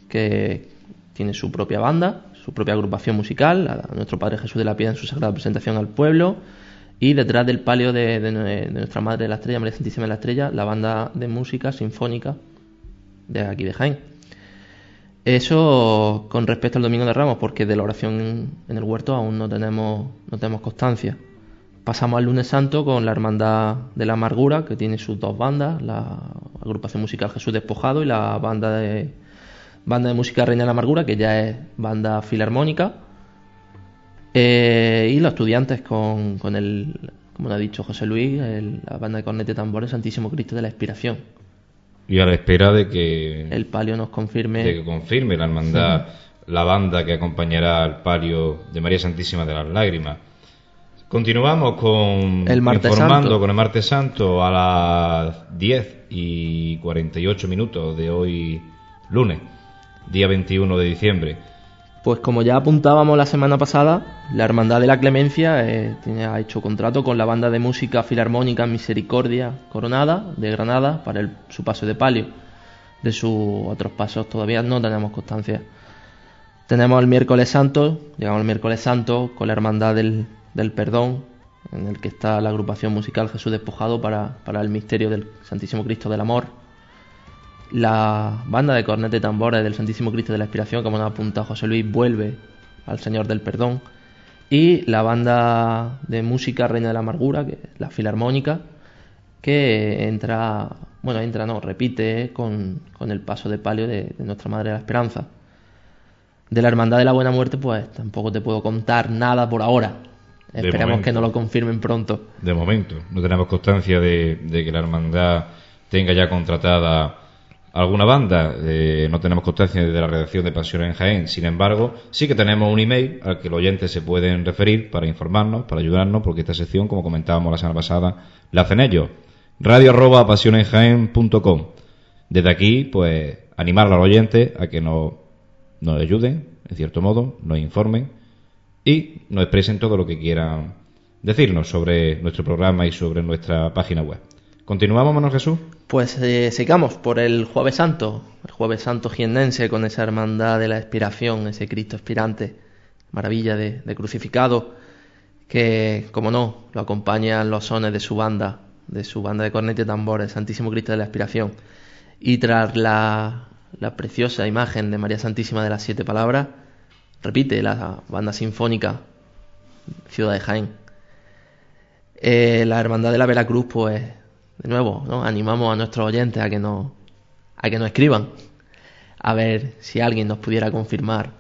que tiene su propia banda, su propia agrupación musical, a nuestro Padre Jesús de la Piedad en su sagrada presentación al pueblo, Y detrás del palio de, nuestra Madre de la Estrella, María Santísima de la Estrella, la banda de música sinfónica de aquí de Jaén. Eso con respecto al Domingo de Ramos, porque de la oración en el huerto aún no tenemos, no tenemos constancia. Pasamos al lunes santo con la Hermandad de la Amargura, que tiene sus dos bandas, la agrupación musical Jesús Despojado y la banda de, banda de música Reina de la Amargura, que ya es banda filarmónica. Eh, y los estudiantes con, con el, como lo ha dicho José Luis, el- la banda de cornete y tambores Santísimo Cristo de la Expiración. Y a la espera de que, El palio nos confirme. de que confirme la hermandad, la banda que acompañará al palio de María Santísima de las Lágrimas. Continuamos con El martes informando santo. con el martes santo a las 10 y 48 minutos de hoy lunes, día 21 de diciembre. Pues como ya apuntábamos la semana pasada, la Hermandad de la Clemencia eh, tiene- ha hecho contrato con la banda de música filarmónica Misericordia Coronada de Granada para el- su paso de palio. De sus otros pasos todavía no tenemos constancia. Tenemos el miércoles santo, llegamos al miércoles santo con la Hermandad del, del Perdón, en el que está la agrupación musical Jesús Despojado para, para el misterio del Santísimo Cristo del Amor. La banda de corneta y tambores del Santísimo Cristo de la Expiración, como nos apunta José Luis, vuelve al Señor del Perdón. Y la banda de música Reina de la Amargura, que es la Filarmónica, que entra, bueno, entra, no, repite con, con el paso de palio de, de Nuestra Madre de la Esperanza. De la Hermandad de la Buena Muerte, pues tampoco te puedo contar nada por ahora. De Esperemos momento. que nos lo confirmen pronto. De momento, no tenemos constancia de, de que la hermandad tenga ya contratada alguna banda, eh, no tenemos constancia de la redacción de Pasiones en Jaén. Sin embargo, sí que tenemos un email al que los oyentes se pueden referir para informarnos, para ayudarnos, porque esta sección, como comentábamos la semana pasada, la hacen ellos. Radio arroba pasionesjaén.com. Desde aquí, pues, animar a los oyentes a que nos, nos ayuden, en cierto modo, nos informen y nos expresen todo lo que quieran decirnos sobre nuestro programa y sobre nuestra página web. ¿Continuamos, Manuel Jesús? Pues eh, sigamos por el Jueves Santo, el Jueves Santo jiennense con esa hermandad de la expiración, ese Cristo expirante, maravilla de, crucificado, que, como no, lo acompañan los sones de su banda, de su banda de corneta y tambores, Santísimo Cristo de la expiración. Y tras la, la preciosa imagen de María Santísima de las Siete Palabras, repite la banda sinfónica Ciudad de Jaén. Eh, la Hermandad de la Veracruz, pues, de nuevo, ¿no? animamos a nuestros oyentes a que nos, a que nos escriban, a ver si alguien nos pudiera confirmar.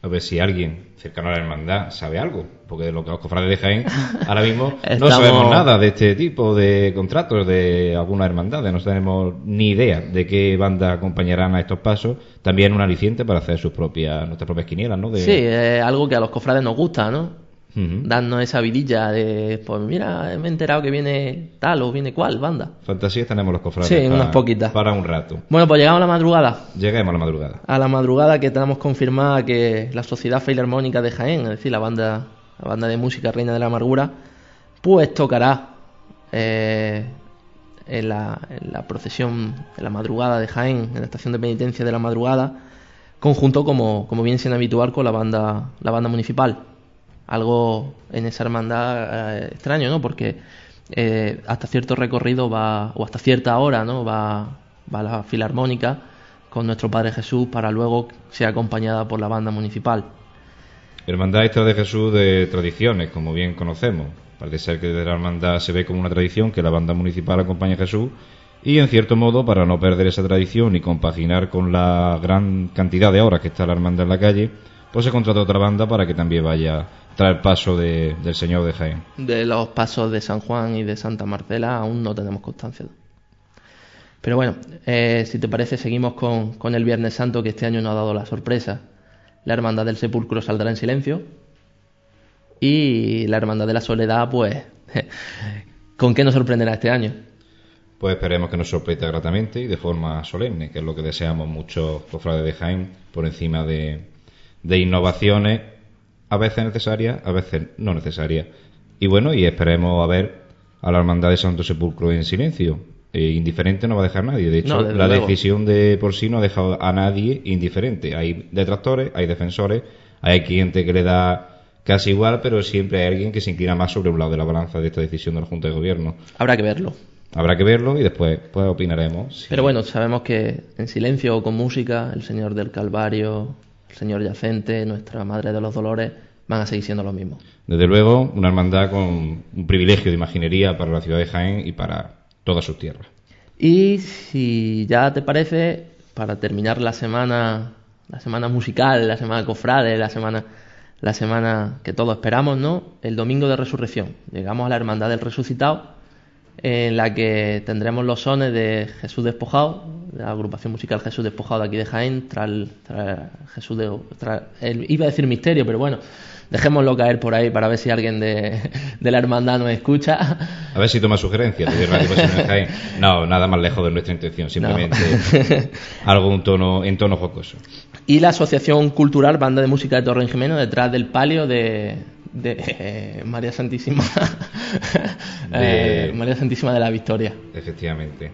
A ver si alguien cercano a la hermandad sabe algo, porque de lo que los cofrades de Jaén ahora mismo no sabemos nada de este tipo de contratos de algunas hermandades, no tenemos ni idea de qué banda acompañarán a estos pasos, también un aliciente para hacer sus propias, nuestras propias quinielas, ¿no? De- Sí, es algo que a los cofrades nos gusta, ¿no? Darnos esa vidilla de, pues mira, me he enterado que viene tal o viene cual banda. Fantasías tenemos los cofrades Sí, para, unas poquitas. para un rato. Bueno, pues llegamos a la madrugada. Lleguemos a la madrugada. A la madrugada que tenemos confirmada que la Sociedad Filarmónica de Jaén, es decir, la banda, la banda de música Reina de la Amargura, pues tocará eh, en, la, en la procesión, en la madrugada de Jaén, en la estación de penitencia de la madrugada, conjunto como, como viene siendo habitual con la banda, la banda municipal. Algo en esa hermandad eh, extraño, ¿no? Porque eh, hasta cierto recorrido va, o hasta cierta hora, ¿no? Va, va la filarmónica con nuestro Padre Jesús para luego ser acompañada por la banda municipal. Hermandad esta de Jesús de tradiciones, como bien conocemos. Parece ser que de la hermandad se ve como una tradición que la banda municipal acompaña a Jesús y en cierto modo para no perder esa tradición y compaginar con la gran cantidad de horas que está la hermandad en la calle, pues se contrata otra banda para que también vaya tras el paso de- del Señor de Jaén. De los pasos de San Juan y de Santa Marcela aún no tenemos constancia. Pero bueno, eh, si te parece, seguimos con, con el Viernes Santo que este año nos ha dado la sorpresa. La Hermandad del Sepulcro saldrá en silencio. Y la Hermandad de la Soledad, pues, ¿con qué nos sorprenderá este año? Pues esperemos que nos sorprenda gratamente y de forma solemne, que es lo que deseamos muchos cofrades de Jaén, por encima de, de innovaciones a veces necesarias, a veces no necesarias. Y bueno, y esperemos a ver a la Hermandad de Santo Sepulcro en silencio. Eh, indiferente no va a dejar nadie. De hecho, No, la luego. decisión de por sí no ha dejado a nadie indiferente. Hay detractores, hay defensores, hay gente que le da casi igual, pero siempre hay alguien que se inclina más sobre un lado de la balanza de esta decisión de la Junta de Gobierno. Habrá que verlo. Habrá que verlo y después pues opinaremos. Pero bueno, sabemos que en silencio o con música, el Señor del Calvario, Señor Yacente, Nuestra Madre de los Dolores, van a seguir siendo lo mismo. Desde luego, una hermandad con un privilegio de imaginería para la ciudad de Jaén y para todas sus tierras. Y si ya te parece, para terminar la semana, la semana musical, la semana cofrade, la semana, la semana que todos esperamos, ¿no? El domingo de resurrección. Llegamos a la Hermandad del Resucitado, en la que tendremos los sones de Jesús Despojado, de la agrupación musical Jesús Despojado de aquí de Jaén, tras, Jesús de, el- iba a decir misterio, pero bueno, dejémoslo caer por ahí para ver si alguien de, de la hermandad nos escucha. A ver si toma sugerencias de Radio Pasión en Jaén. No, nada más lejos de nuestra intención, simplemente algo en tono, en tono jocoso. y la Asociación Cultural Banda de Música de Torre Jimeno detrás del palio de, de, eh, María Santísima De- Eh, María Santísima de la Victoria. Efectivamente.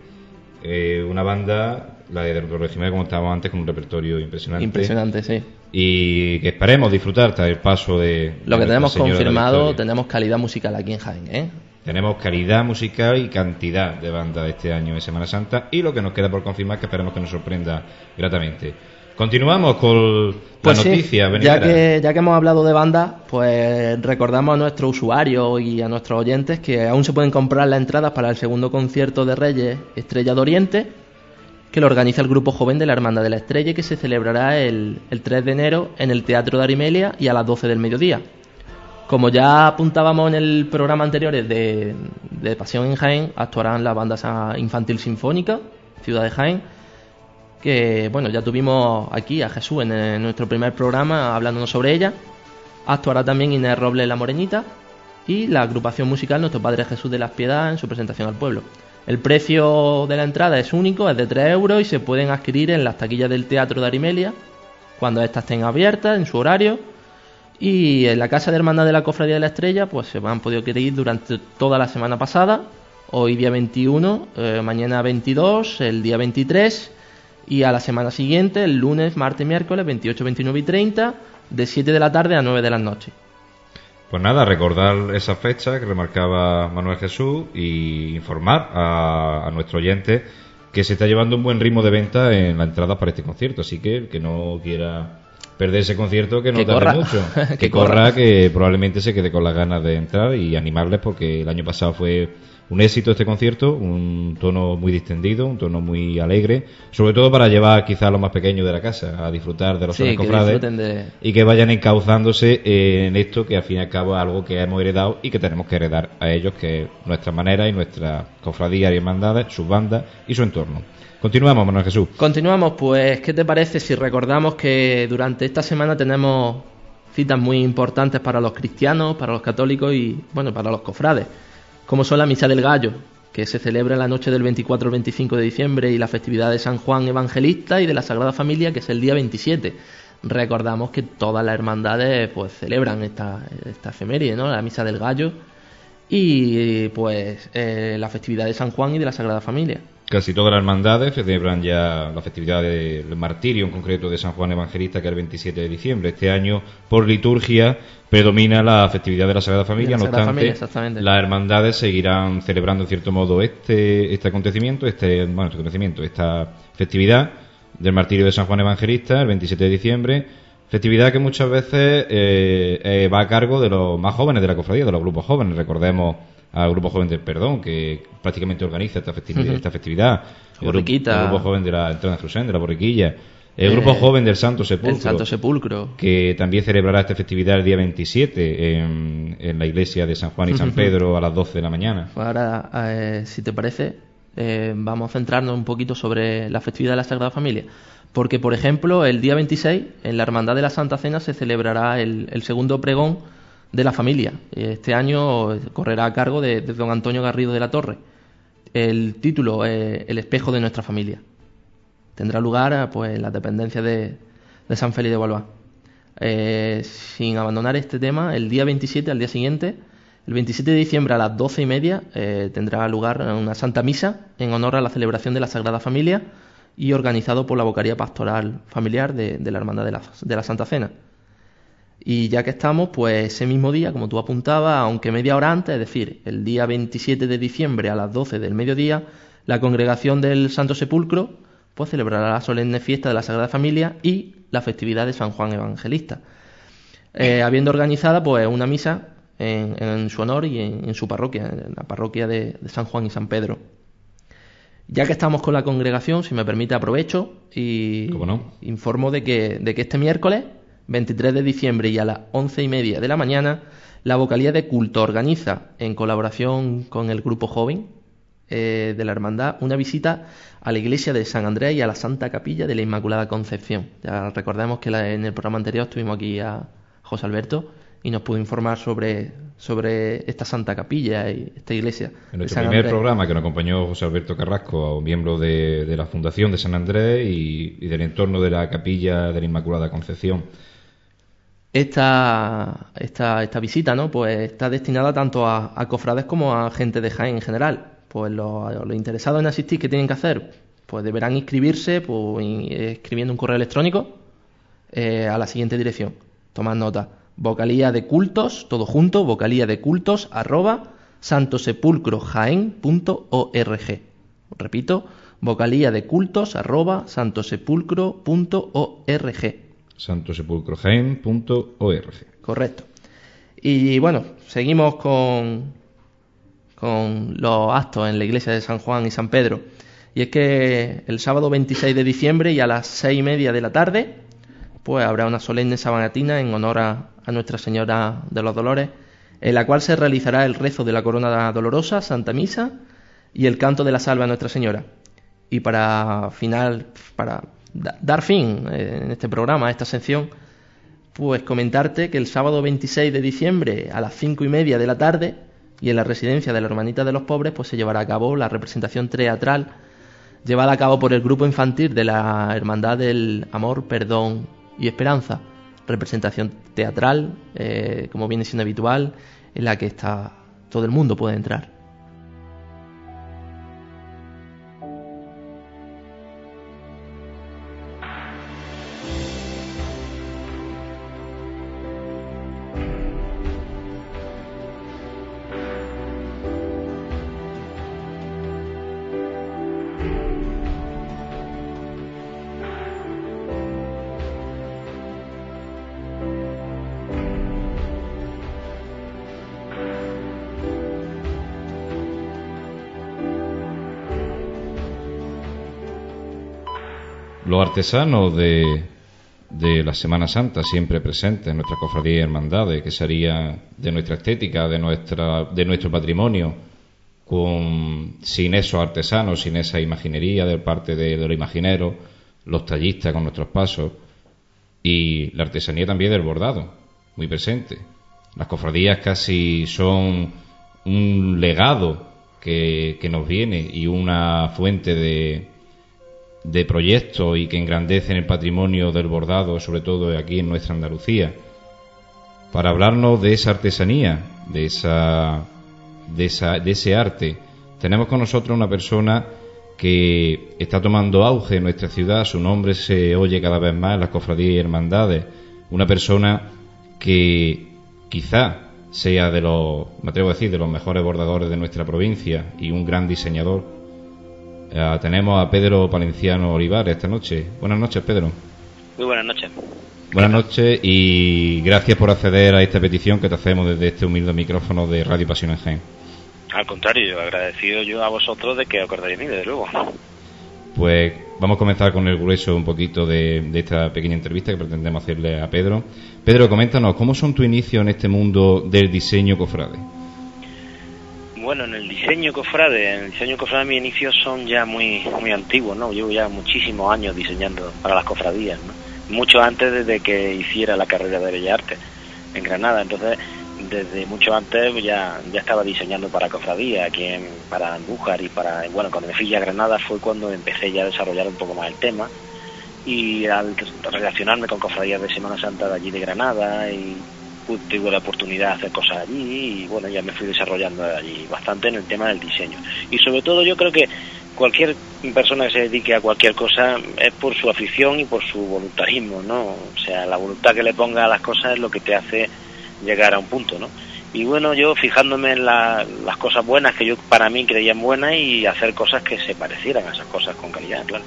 Eh, una banda, la de Torre Jimeno, como estábamos antes, con un repertorio impresionante. Impresionante, sí. Y que esperemos disfrutar hasta el paso de. Lo que tenemos confirmado, tenemos calidad musical aquí en Jaén, ¿eh? Tenemos calidad musical y cantidad de bandas este año de Semana Santa. Y lo que nos queda por confirmar, que esperemos que nos sorprenda gratamente. Continuamos con la Pues sí, noticia ya que, ya que hemos hablado de bandas, pues recordamos a nuestros usuarios y a nuestros oyentes que aún se pueden comprar las entradas para el segundo concierto de Reyes Estrella de Oriente, que lo organiza el Grupo Joven de la Hermandad de la Estrella y que se celebrará el, el 3 de enero en el Teatro de Arimelia y a las 12 del mediodía. Como ya apuntábamos en el programa anterior de, de Pasión en Jaén, actuarán la banda infantil sinfónica, Ciudad de Jaén, que bueno, ya tuvimos aquí a Jesús en, nuestro primer programa hablándonos sobre ella. Actuará también Inés Robles La Morenita y la agrupación musical Nuestro Padre Jesús de las Piedades en su presentación al pueblo. El precio de la entrada es único, es de 3 euros y se pueden adquirir en las taquillas del Teatro de Arimelia cuando éstas estén abiertas en su horario. Y en la Casa de Hermandad de la Cofradía de la Estrella, pues se han podido adquirir durante toda la semana pasada. Hoy día 21, eh, mañana 22, el día 23 y a la semana siguiente, el lunes, martes, miércoles, 28, 29 y 30, de 7 de la tarde a 9 de la noche. Pues nada, recordar esa fecha que remarcaba Manuel Jesús y informar a, a nuestro oyente que se está llevando un buen ritmo de venta en la entrada para este concierto. Así que el que no quiera perder ese concierto, que no Que tarde corra. mucho. Que que corra. corra, que probablemente se quede con las ganas de entrar y animarles porque el año pasado fue un éxito este concierto, un tono muy distendido, un tono muy alegre, sobre todo para llevar quizá a los más pequeños de la casa a disfrutar de los Sí, cofrades de... y que vayan encauzándose en esto que al fin y al cabo es algo que hemos heredado y que tenemos que heredar a ellos, que es nuestra manera y nuestra cofradía y hermandades, sus bandas y su entorno. Continuamos, Manuel Jesús. Continuamos, pues, ¿qué te parece si recordamos que durante esta semana tenemos citas muy importantes para los cristianos, para los católicos y, bueno, para los cofrades? Como son la Misa del Gallo, que se celebra la noche del 24 al 25 de diciembre, y la festividad de San Juan Evangelista y de la Sagrada Familia, que es el día 27. Recordamos que todas las hermandades pues celebran esta, esta efeméride, ¿no? La Misa del Gallo y pues eh, la festividad de San Juan y de la Sagrada Familia. Casi todas las hermandades celebran ya la festividad del martirio, en concreto de San Juan Evangelista, que es el 27 de diciembre. Este año, por liturgia, predomina la festividad de la Sagrada Familia. La no Sagrada obstante, Familia, exactamente. las hermandades seguirán celebrando, en cierto modo, este, este acontecimiento, este, bueno, este acontecimiento, esta festividad del martirio de San Juan Evangelista, el 27 de diciembre. Festividad que muchas veces eh, eh, va a cargo de los más jóvenes de la cofradía, de los grupos jóvenes. Recordemos al Grupo Joven del Perdón, que prácticamente organiza esta festividad. Ujú. esta festividad. El, grupo, el Grupo Joven de la Entrada de la Borriquilla. El Eh, Grupo Joven del Santo Sepulcro, El Santo Sepulcro. que también celebrará esta festividad el día 27 en, en la iglesia de San Juan y San Pedro a las 12 de la mañana. Pues Ahora, eh, si te parece, eh, vamos a centrarnos un poquito sobre la festividad de la Sagrada Familia. Porque, por ejemplo, el día 26, en la Hermandad de la Santa Cena, se celebrará el, el segundo pregón de la familia. Este año correrá a cargo de, don Antonio Garrido de la Torre. El título, eh, El espejo de nuestra familia. Tendrá lugar eh, pues, en las dependencias de, de San Félix de Valois. Eh, sin abandonar este tema, el día 27, al día siguiente, el 27 de diciembre a las 12 y media, eh, tendrá lugar una Santa Misa en honor a la celebración de la Sagrada Familia y organizado por la Vocaría Pastoral Familiar de, de la Hermandad de la, de la Santa Cena. Y ya que estamos, pues ese mismo día, como tú apuntabas, aunque media hora antes, es decir, el día 27 de diciembre a las 12 del mediodía, la congregación del Santo Sepulcro pues celebrará la solemne fiesta de la Sagrada Familia y la festividad de San Juan Evangelista, eh, habiendo organizada pues una misa en, su honor y en, su parroquia, en la parroquia de, San Juan y San Pedro. Ya que estamos con la congregación, si me permite aprovecho y informo de que, de que este miércoles, 23 de diciembre y a las once y media de la mañana, la vocalía de culto organiza, en colaboración con el grupo joven eh, de la hermandad, una visita a la iglesia de San Andrés y a la Santa Capilla de la Inmaculada Concepción. Ya recordemos que en el programa anterior estuvimos aquí a José Alberto y nos pudo informar sobre, sobre esta Santa Capilla y esta iglesia. En nuestro primer programa que nos acompañó José Alberto Carrasco, miembro de, la Fundación de San Andrés y, del entorno de la Capilla de la Inmaculada Concepción. Esta, esta, esta visita ¿no? pues está destinada tanto a, cofrades como a gente de Jaén en general pues los, interesados en asistir, ¿qué tienen que hacer? Pues deberán inscribirse pues, escribiendo un correo electrónico eh, a la siguiente dirección. Tomad nota. Vocalía de cultos, todo junto, vocalía de cultos, arroba santosepulcrojaen.org. Repito, vocalía de cultos, arroba santosepulcro.org. Santosepulcrojaen.org. Correcto. Y bueno, seguimos con, con los actos en la iglesia de San Juan y San Pedro. Y es que el sábado 26 de diciembre y a las seis y media de la tarde, pues habrá una solemne sabanatina en honor a, Nuestra Señora de los Dolores, en la cual se realizará el rezo de la Corona Dolorosa, Santa Misa y el canto de la Salva a Nuestra Señora. Y para final, para dar fin eh, en este programa, a esta sección, pues comentarte que el sábado 26 de diciembre a las cinco y media de la tarde y en la residencia de la Hermanita de los Pobres pues se llevará a cabo la representación teatral llevada a cabo por el grupo infantil de la Hermandad del Amor, Perdón y Esperanza. Representación teatral, eh, como viene siendo habitual, en la que está todo el mundo puede entrar. Artesanos de, de la Semana Santa siempre presentes en nuestra cofradía y hermandades, que sería de nuestra estética, de, nuestra, de nuestro patrimonio, con, sin esos artesanos, sin esa imaginería de parte de, de los imagineros, los tallistas con nuestros pasos, y la artesanía también del bordado, muy presente. Las cofradías casi son un legado que, que nos viene y una fuente de, de proyectos y que engrandecen el patrimonio del bordado, sobre todo aquí en nuestra Andalucía, para hablarnos de esa artesanía, de, esa, de, esa, de ese arte. Tenemos con nosotros una persona que está tomando auge en nuestra ciudad, su nombre se oye cada vez más en las cofradías y hermandades, una persona que quizá sea de los, me atrevo a decir, de los mejores bordadores de nuestra provincia y un gran diseñador, eh, tenemos a Pedro Palenciano Olivares esta noche. Buenas noches, Pedro. Muy buenas noches. Buenas noches y gracias por acceder a esta petición que te hacemos desde este humilde micrófono de Radio Pasión en Gen. Al contrario, agradecido yo a vosotros de que acordáis de mí, desde luego. Pues vamos a comenzar con el grueso un poquito de, de, esta pequeña entrevista que pretendemos hacerle a Pedro. Pedro, coméntanos, ¿cómo son tu inicio en este mundo del diseño cofrade? Bueno, en el diseño cofrade, en el diseño cofrade mis inicios son ya muy muy antiguos, ¿no? Llevo ya muchísimos años diseñando para las cofradías, ¿no? Mucho antes de que hiciera la carrera de Bellas Artes en Granada, entonces desde mucho antes ya, ya estaba diseñando para cofradías, aquí en, para Andújar y para, bueno, cuando me fui a Granada fue cuando empecé ya a desarrollar un poco más el tema y al relacionarme con cofradías de Semana Santa de allí de Granada y tuve la oportunidad de hacer cosas allí y bueno, ya me fui desarrollando allí bastante en el tema del diseño. Y sobre todo yo creo que cualquier persona que se dedique a cualquier cosa es por su afición y por su voluntarismo, ¿no? O sea, la voluntad que le ponga a las cosas es lo que te hace llegar a un punto, ¿no? Y bueno, yo fijándome en las cosas buenas que yo para mí creían buenas y hacer cosas que se parecieran a esas cosas con calidad, claro.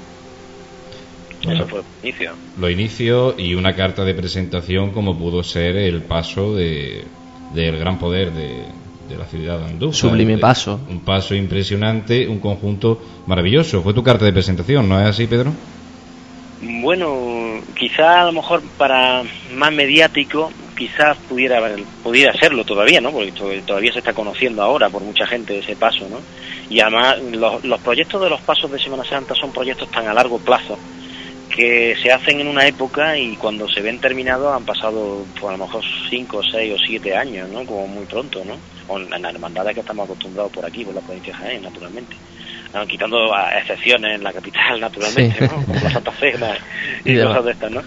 Eso fue el inicio. Lo inicio y una carta de presentación como pudo ser el paso de, del gran poder de, de la ciudad de Andújar. Sublime paso. Un paso impresionante, un conjunto maravilloso. Fue tu carta de presentación, ¿no es así, Pedro? Bueno, quizá a lo mejor para más mediático, quizás pudiera pudiera serlo todavía, ¿no? Porque todavía se está conociendo ahora por mucha gente ese paso, ¿no? Y además los, los proyectos de los pasos de Semana Santa son proyectos tan a largo plazo que se hacen en una época y cuando se ven terminados han pasado pues, a lo mejor 5, 6 o 7 años, ¿no? Como muy pronto, ¿no? O en las hermandades que estamos acostumbrados por aquí, por la provincia de Jaén, naturalmente. quitando excepciones en la capital, naturalmente, ¿no? Como la Santa Cena y, cosas de estas, ¿no?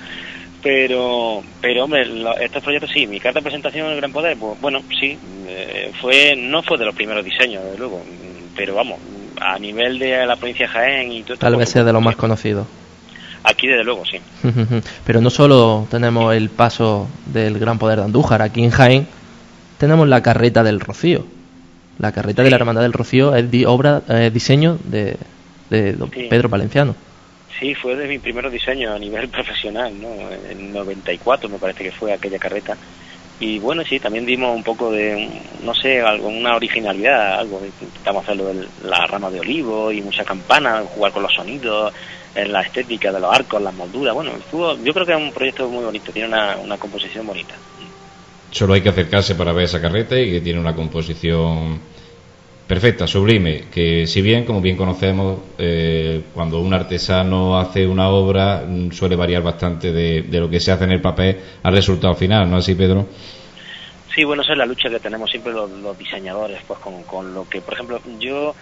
Pero, pero hombre, estos proyectos sí, mi carta de presentación en el Gran Poder, pues bueno, sí, eh, fue no fue de los primeros diseños, desde luego, pero vamos, a nivel de la provincia de Jaén y todo Tal vez sea de los más conocidos. Aquí desde luego sí. Pero no solo tenemos el paso del Gran Poder de Andújar, aquí en Jaén tenemos la carreta del Rocío. La carreta de la Hermandad del Rocío es obra, diseño de, Pedro Valenciano. Sí, fue de mi primer diseño a nivel profesional, ¿no? En 94 me parece que fue aquella carreta. Y bueno, sí, también dimos un poco de, no sé, algo, una originalidad, algo. Intentamos hacerlo de la rama de olivo y mucha campana, jugar con los sonidos, en la estética de los arcos, las molduras. Bueno, yo creo que es un proyecto muy bonito, tiene una, una composición bonita. Solo hay que acercarse para ver esa carreta y que tiene una composición perfecta, sublime, que si bien, como bien conocemos, eh, cuando un artesano hace una obra mm, suele variar bastante de, lo que se hace en el papel al resultado final, ¿no así, Pedro? Sí, bueno, esa es la lucha que tenemos siempre los, los diseñadores, pues con, con, lo que, por ejemplo, yo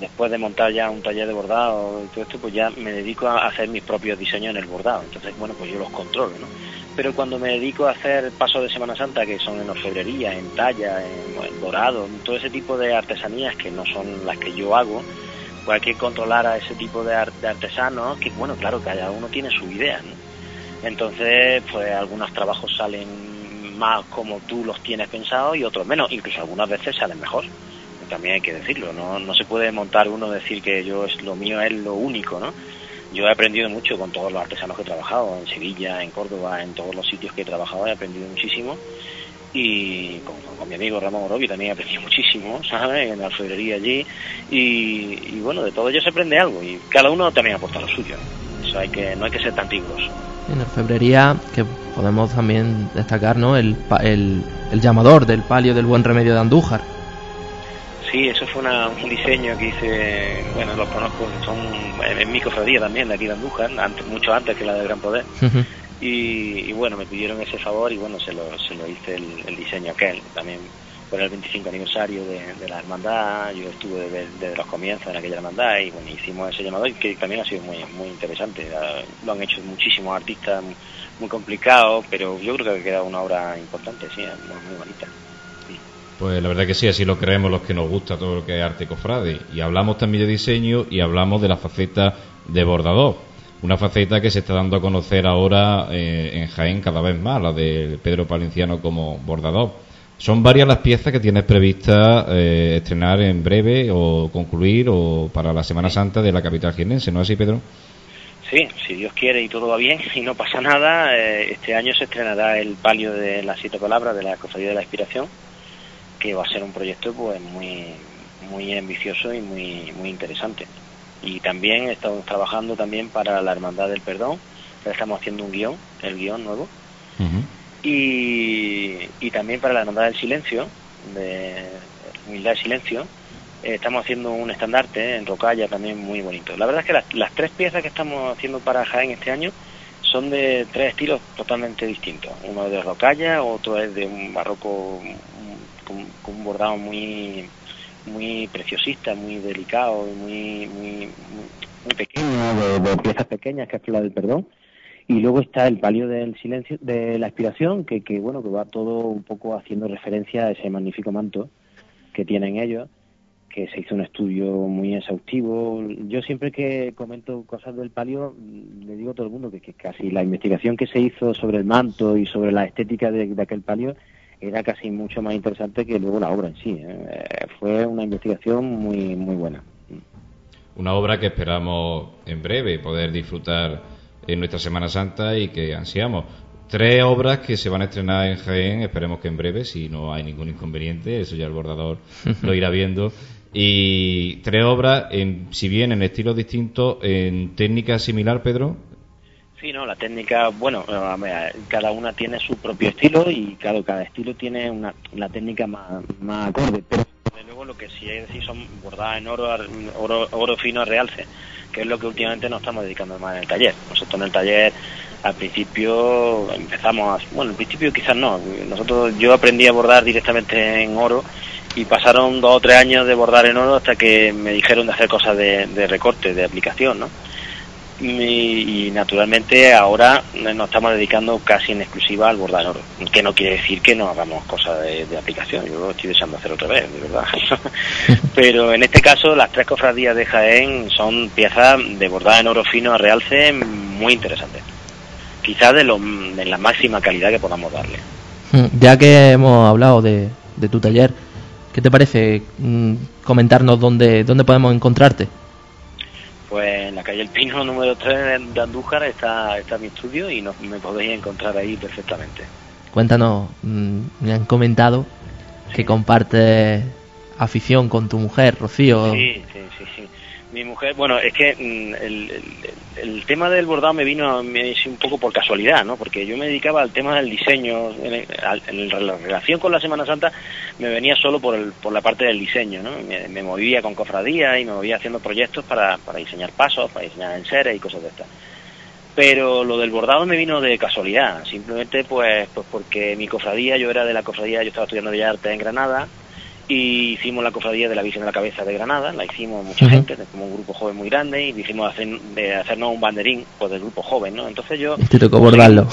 después de montar ya un taller de bordado y todo esto, pues ya me dedico a hacer mis propios diseños en el bordado. Entonces, bueno, pues yo los controlo, ¿no? Pero cuando me dedico a hacer pasos de Semana Santa, que son en orfebrería, en talla, en, dorado, todo ese tipo de artesanías que no son las que yo hago, pues hay que controlar a ese tipo de, artesanos, que bueno, claro, cada uno tiene su idea, ¿no? Entonces, pues algunos trabajos salen más como tú los tienes pensado y otros menos, incluso algunas veces salen mejor también hay que decirlo, no, no se puede montar uno decir que yo es lo mío es lo único, ¿no? Yo he aprendido mucho con todos los artesanos que he trabajado, en Sevilla, en Córdoba, en todos los sitios que he trabajado he aprendido muchísimo y con, mi amigo Ramón Orobi también he aprendido muchísimo, ¿sabes? En la alfarería allí y, bueno, de todo ello se aprende algo y cada uno también aporta lo suyo, eso hay que, no hay que ser tan riguroso. En la orfebrería, que podemos también destacar, ¿no? El, el llamador del palio del buen remedio de Andújar, Sí, eso fue un diseño que hice, bueno, los conozco, son en, mi cofradía también, de aquí de Andújar, antes, mucho antes que la de Gran Poder. y, bueno, me pidieron ese favor y bueno, se lo, se lo hice el, diseño aquel. También por el 25 aniversario de, la hermandad, yo estuve desde, los comienzos en aquella hermandad y bueno, hicimos ese llamado y que también ha sido muy, muy interesante. Lo han hecho muchísimos artistas, muy complicado, pero yo creo que ha quedado una obra importante, sí, muy, muy bonita. Pues la verdad que sí, así lo creemos los que nos gusta todo lo que es arte cofrade. Y hablamos también de diseño y hablamos de la faceta de bordador. Una faceta que se está dando a conocer ahora eh, en Jaén cada vez más, la de Pedro Palenciano como bordador. Son varias las piezas que tienes previstas eh, estrenar en breve o concluir o para la Semana Santa de la capital jienense, ¿no es así, Pedro? Sí, si Dios quiere y todo va bien y no pasa nada, eh, este año se estrenará el palio de las siete palabras de la Cofradía de la Inspiración que va a ser un proyecto pues muy muy ambicioso y muy muy interesante. Y también estamos trabajando también para la hermandad del perdón. Estamos haciendo un guion el guion nuevo. Y, y también para la hermandad del silencio de humildad y silencio eh, estamos haciendo un estandarte en rocalla también muy bonito. La verdad es que las, las tres piezas que estamos haciendo para Jaén este año son de tres estilos totalmente distintos. Uno es de rocalla, otro es de un barroco con, un bordado muy muy preciosista, muy delicado, muy muy, muy pequeño, de, piezas pequeñas, que es la del perdón. Y luego está el palio del silencio, de la inspiración, que, que bueno, que va todo un poco haciendo referencia a ese magnífico manto que tienen ellos, que se hizo un estudio muy exhaustivo. Yo siempre que comento cosas del palio, le digo a todo el mundo que, casi la investigación que se hizo sobre el manto y sobre la estética de, aquel palio era casi mucho más interesante que luego la obra en sí. ¿eh? Fue una investigación muy, muy buena. Una obra que esperamos en breve poder disfrutar en nuestra Semana Santa y que ansiamos. Tres obras que se van a estrenar en Jaén, esperemos que en breve, si no hay ningún inconveniente, eso ya el bordador lo irá viendo. Y tres obras, en, si bien en estilos distintos, en técnica similar, Pedro. Sí, no, la técnica, bueno, cada una tiene su propio estilo y claro, cada estilo tiene una, técnica más, más acorde, pero luego lo que sí es decir son bordadas en oro, oro, oro fino a realce, que es lo que últimamente nos estamos dedicando más en el taller. Nosotros en el taller al principio empezamos, a, bueno, al principio quizás no, nosotros yo aprendí a bordar directamente en oro y pasaron dos o tres años de bordar en oro hasta que me dijeron de hacer cosas de, de recorte, de aplicación, ¿no? Y, naturalmente ahora nos estamos dedicando casi en exclusiva al bordar en oro, que no quiere decir que no hagamos cosas de, de aplicación, yo lo estoy deseando hacer otra vez, de verdad. Pero en este caso las tres cofradías de Jaén son piezas de bordar en oro fino a realce muy interesantes quizás de, lo, de la máxima calidad que podamos darle. Mm, ya que hemos hablado de, tu taller, ¿qué te parece mm, comentarnos dónde, dónde podemos encontrarte? Pues en la calle El Pino número 3 de Andújar está, está mi estudio y me podéis encontrar ahí perfectamente. Cuéntanos, mm, me han comentado que compartes afición con tu mujer, Rocío. Sí, sí, sí, sí. Mi mujer, bueno, es que mm, el, el, tema del bordado me vino un poco por casualidad, ¿no? Porque yo me dedicaba al tema del diseño, en, la relación con la Semana Santa me venía solo por, el, por la parte del diseño, ¿no? Me, movía con cofradías y me movía haciendo proyectos para, para diseñar pasos, para diseñar enseres y cosas de estas pero lo del bordado me vino de casualidad, simplemente pues, pues porque mi cofradía, yo era de la cofradía, yo estaba estudiando Bellas Artes en Granada, y hicimos la cofradía de la Virgen de la Cabeza de Granada, la hicimos mucha gente, como un grupo joven muy grande, y hacer, de hacernos un banderín pues, del grupo joven, ¿no? Entonces yo... Te tocó bordarlo.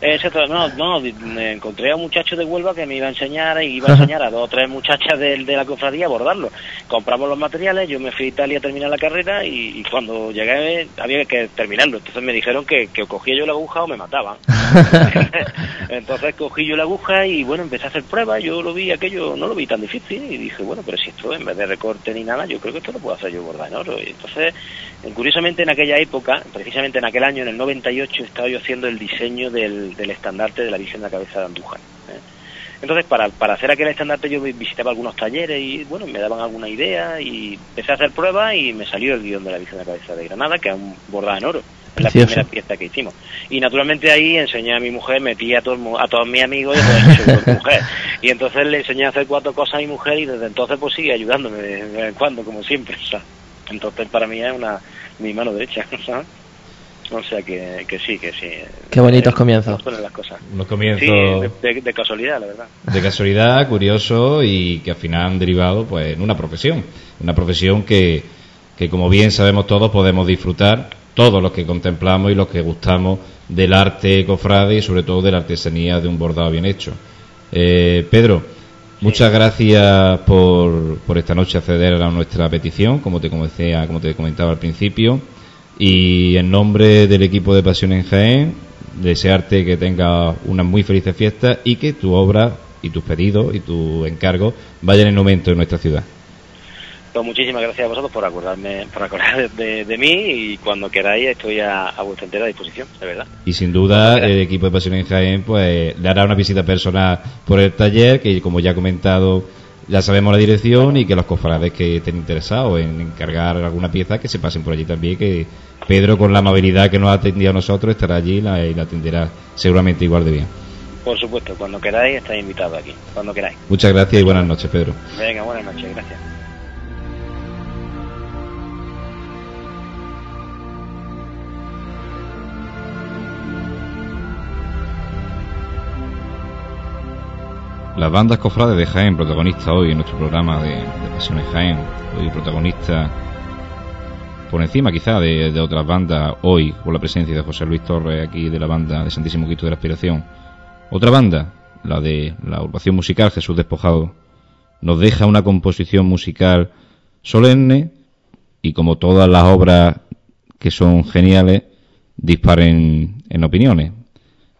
Exacto, no, no, me encontré a un muchacho de Huelva que me iba a enseñar y iba a enseñar a dos o tres muchachas de, de la cofradía a bordarlo. Compramos los materiales, yo me fui a Italia a terminar la carrera y, cuando llegué había que terminarlo. Entonces me dijeron que, que cogía yo la aguja o me mataban. Entonces cogí yo la aguja y bueno, empecé a hacer pruebas, yo lo vi aquello, no lo vi tan difícil y dije, bueno, pero si esto en vez de recorte ni nada, yo creo que esto lo puedo hacer yo bordar en oro. Y entonces, curiosamente en aquella época, precisamente en aquel año, en el 98, estaba yo haciendo el diseño del del, estandarte de la Virgen de la Cabeza de Andújar. ¿eh? Entonces, para, para hacer aquel estandarte yo visitaba algunos talleres y, bueno, me daban alguna idea y empecé a hacer pruebas y me salió el guion de la Virgen de la Cabeza de Granada, que es un bordado en oro. Es la primera pieza que hicimos. Y naturalmente ahí enseñé a mi mujer, metí a, todo, a todos mis amigos y a mujer. Y entonces le enseñé a hacer cuatro cosas a mi mujer y desde entonces pues sigue ayudándome de vez en cuando, como siempre. Entonces para mí es una mi mano derecha. ¿sabes? O sea que, que sí, que sí. Qué bonitos eh, comienzos. Las cosas. Unos comienzos. Sí, de, casualidad, la verdad. De casualidad, curioso y que al final han derivado pues en una profesión. Una profesión que, que como bien sabemos todos podemos disfrutar, todos los que contemplamos y los que gustamos del arte cofrade y sobre todo de la artesanía de un bordado bien hecho. Eh, Pedro, muchas gracias por, por esta noche acceder a nuestra petición, como te, como te comentaba al principio. Y en nombre del equipo de Pasión en Jaén, desearte que tengas una muy feliz fiesta y que tu obra y tus pedidos y tu encargo vayan en aumento en nuestra ciudad. Pues muchísimas gracias a vosotros por acordarme, por acordar de, mí y cuando queráis estoy a, vuestra entera disposición, de verdad. Y sin duda el equipo de Pasión en Jaén pues le hará una visita personal por el taller que como ya he comentado ya sabemos la dirección y que los cofrades que estén interesados en encargar alguna pieza que se pasen por allí también, que Pedro con la amabilidad que nos ha atendido a nosotros estará allí y la, atenderá seguramente igual de bien. Por supuesto, cuando queráis estáis invitados aquí, cuando queráis. Muchas gracias y buenas noches, Pedro. Venga, buenas noches, gracias. Las bandas cofrades de Jaén, protagonista hoy en nuestro programa de, Pasiones Jaén, hoy protagonista por encima quizá de, otras bandas hoy, por la presencia de José Luis Torres aquí de la banda de Santísimo Cristo de la Aspiración. Otra banda, la de la agrupación musical Jesús Despojado, nos deja una composición musical solemne y como todas las obras que son geniales, disparen en opiniones.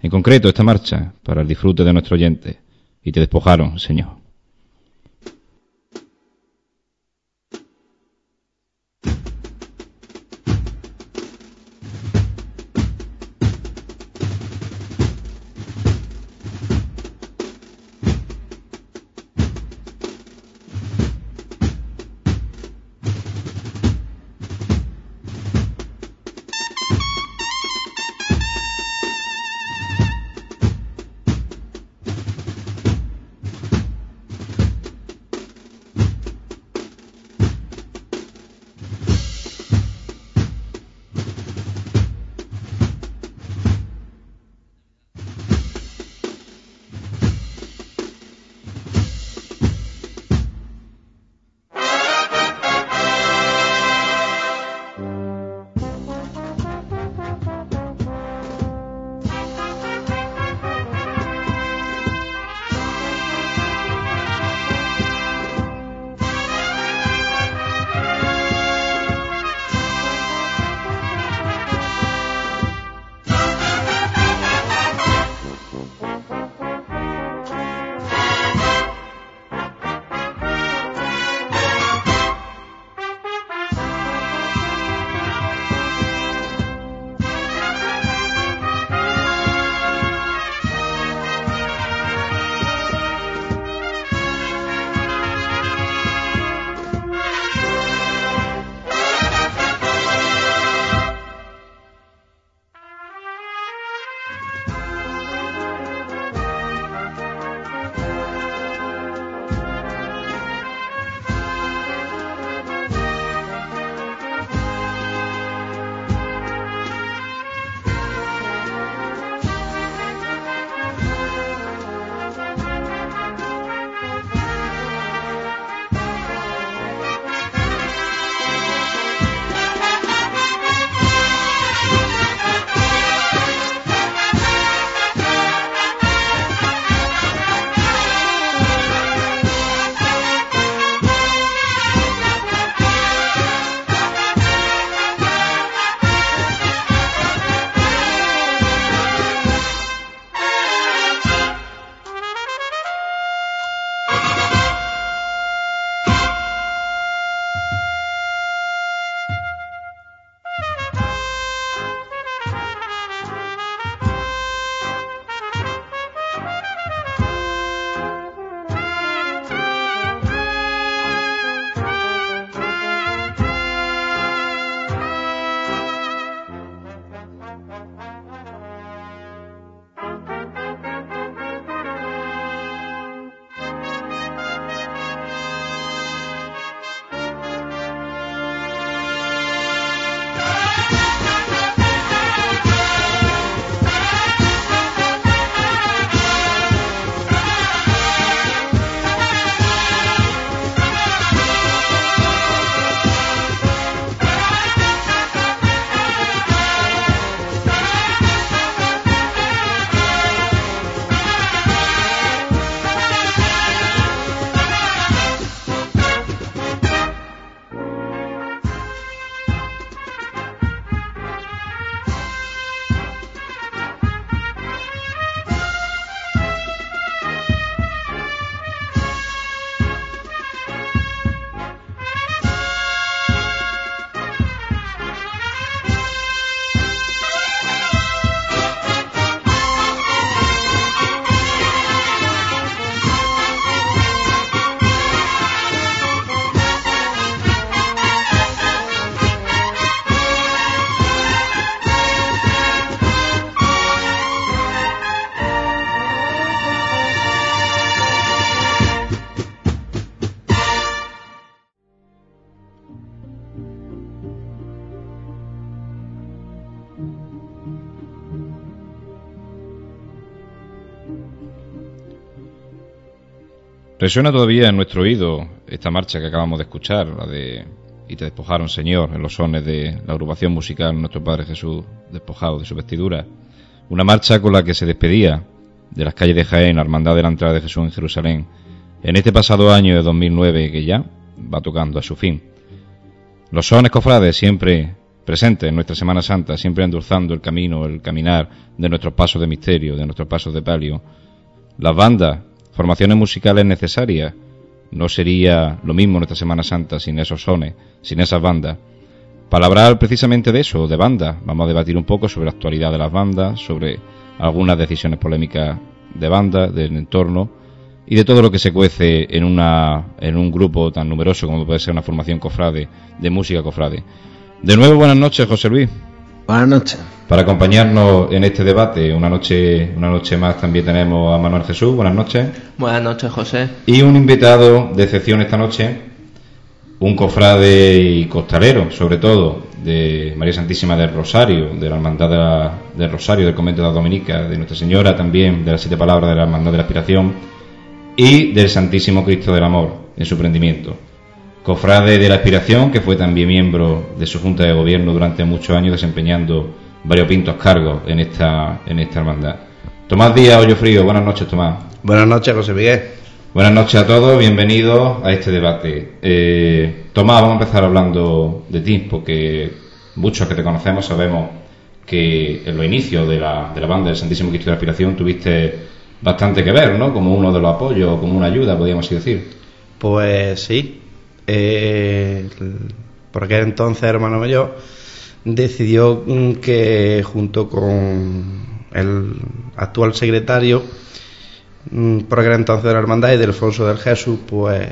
En concreto, esta marcha, para el disfrute de nuestro oyente, y te despojaron, Señor. Resuena todavía en nuestro oído esta marcha que acabamos de escuchar, la de Y te despojaron, Señor, en los sones de la agrupación musical Nuestro Padre Jesús, despojado de su vestidura. Una marcha con la que se despedía de las calles de Jaén, Hermandad de la Entrada de Jesús en Jerusalén, en este pasado año de 2009 que ya va tocando a su fin. Los sones cofrades siempre presentes en nuestra Semana Santa, siempre endulzando el camino, el caminar de nuestros pasos de misterio, de nuestros pasos de palio. Las bandas, formaciones musicales necesarias. No sería lo mismo nuestra Semana Santa sin esos sones, sin esas bandas. Para hablar precisamente de eso, de bandas, vamos a debatir un poco sobre la actualidad de las bandas, sobre algunas decisiones polémicas de bandas, del entorno y de todo lo que se cuece en, una, en un grupo tan numeroso como puede ser una formación cofrade, de música cofrade. De nuevo, buenas noches, José Luis. Buenas noches. Para acompañarnos en este debate, una noche, una noche más también tenemos a Manuel Jesús. Buenas noches. Buenas noches, José. Y un invitado de excepción esta noche, un cofrade y costalero, sobre todo, de María Santísima del Rosario, de la Hermandad del Rosario, del Convento de la Dominica, de Nuestra Señora también, de las siete palabras de la Hermandad de la Aspiración, y del Santísimo Cristo del Amor, en su prendimiento. Cofrade de la Aspiración, que fue también miembro de su Junta de Gobierno durante muchos años, desempeñando varios pintos cargos en esta, en esta hermandad. Tomás Díaz, Hoyo Frío, buenas noches, Tomás. Buenas noches, José Miguel. Buenas noches a todos, bienvenidos a este debate. Eh, Tomás, vamos a empezar hablando de ti, porque muchos que te conocemos sabemos que en los inicios de la, de la banda del Santísimo Cristo de la Aspiración tuviste bastante que ver, ¿no? Como uno de los apoyos, como una ayuda, podríamos decir. Pues sí. Eh, por aquel entonces, hermano mayor, decidió que junto con el actual secretario, mm, por aquel entonces de la hermandad y de Alfonso del Jesús, pues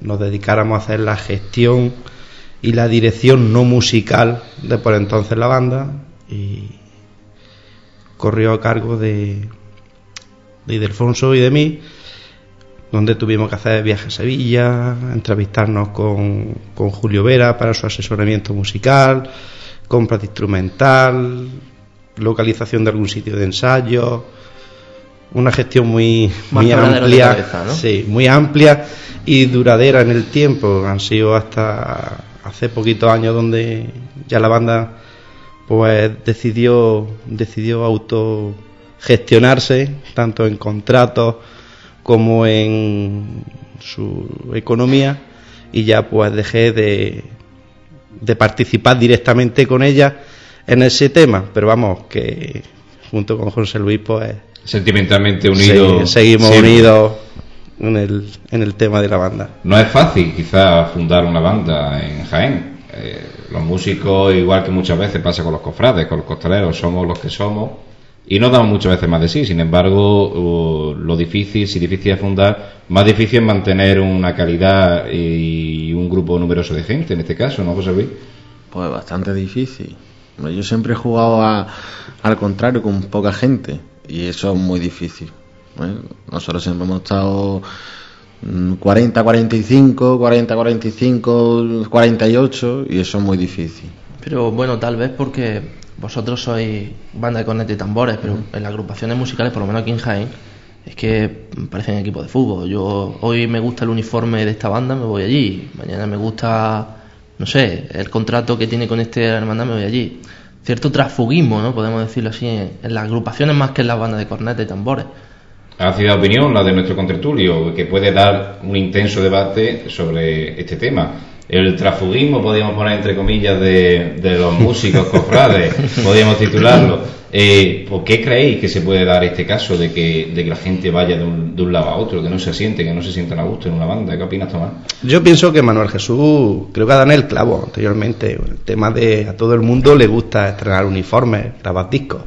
nos dedicáramos a hacer la gestión y la dirección no musical de por entonces la banda y corrió a cargo de, de y de mí, donde tuvimos que hacer viajes a Sevilla, entrevistarnos con, con Julio Vera para su asesoramiento musical, compra de instrumental, localización de algún sitio de ensayo, una gestión muy, muy amplia, cabeza, ¿no? sí, muy amplia y duradera en el tiempo. Han sido hasta hace poquitos años donde ya la banda pues decidió decidió autogestionarse tanto en contratos como en su economía y ya pues dejé de, de participar directamente con ella en ese tema pero vamos que junto con José Luis pues Sentimentalmente unidos. se- seguimos siempre. unidos en el, en el tema de la banda No es fácil, quizá, fundar una banda en Jaén. Eh, los músicos, igual que muchas veces pasa con los cofrades, con los costaleros, somos los que somos y no damos muchas veces más de sí. Sin embargo, lo difícil, si difícil es fundar, más difícil es mantener una calidad y un grupo numeroso de gente, en este caso, ¿no, José Luis? Pues bastante difícil. Yo siempre he jugado a- al contrario, con poca gente. Y eso es muy difícil. Nosotros siempre hemos estado mm, 40, 45, 40, 45, 48. Y eso es muy difícil. Pero bueno, tal vez porque vosotros sois banda de cornetas y tambores, pero en las agrupaciones musicales, por lo menos aquí en Jaén, es que parecen equipos de fútbol. Yo hoy me gusta el uniforme de esta banda, me voy allí. Mañana me gusta, no sé, el contrato que tiene con este hermandad, me voy allí. Cierto transfugismo, ¿no? Podemos decirlo así, en, en las agrupaciones más que en las bandas de cornetas y tambores. Ácida opinión, la de nuestro contertulio, que puede dar un intenso debate sobre este tema. El transfugismo, podríamos poner entre comillas, de, de los músicos cofrades, podríamos titularlo. Eh, ¿Por qué creéis que se puede dar este caso de que, de que la gente vaya de un, de un lado a otro, que no se siente, que no se sientan a gusto en una banda? ¿Qué opinas, Tomás? Yo pienso que Manuel Jesús, creo que ha dado en el clavo anteriormente. El tema de a todo el mundo le gusta estrenar uniformes, grabar discos.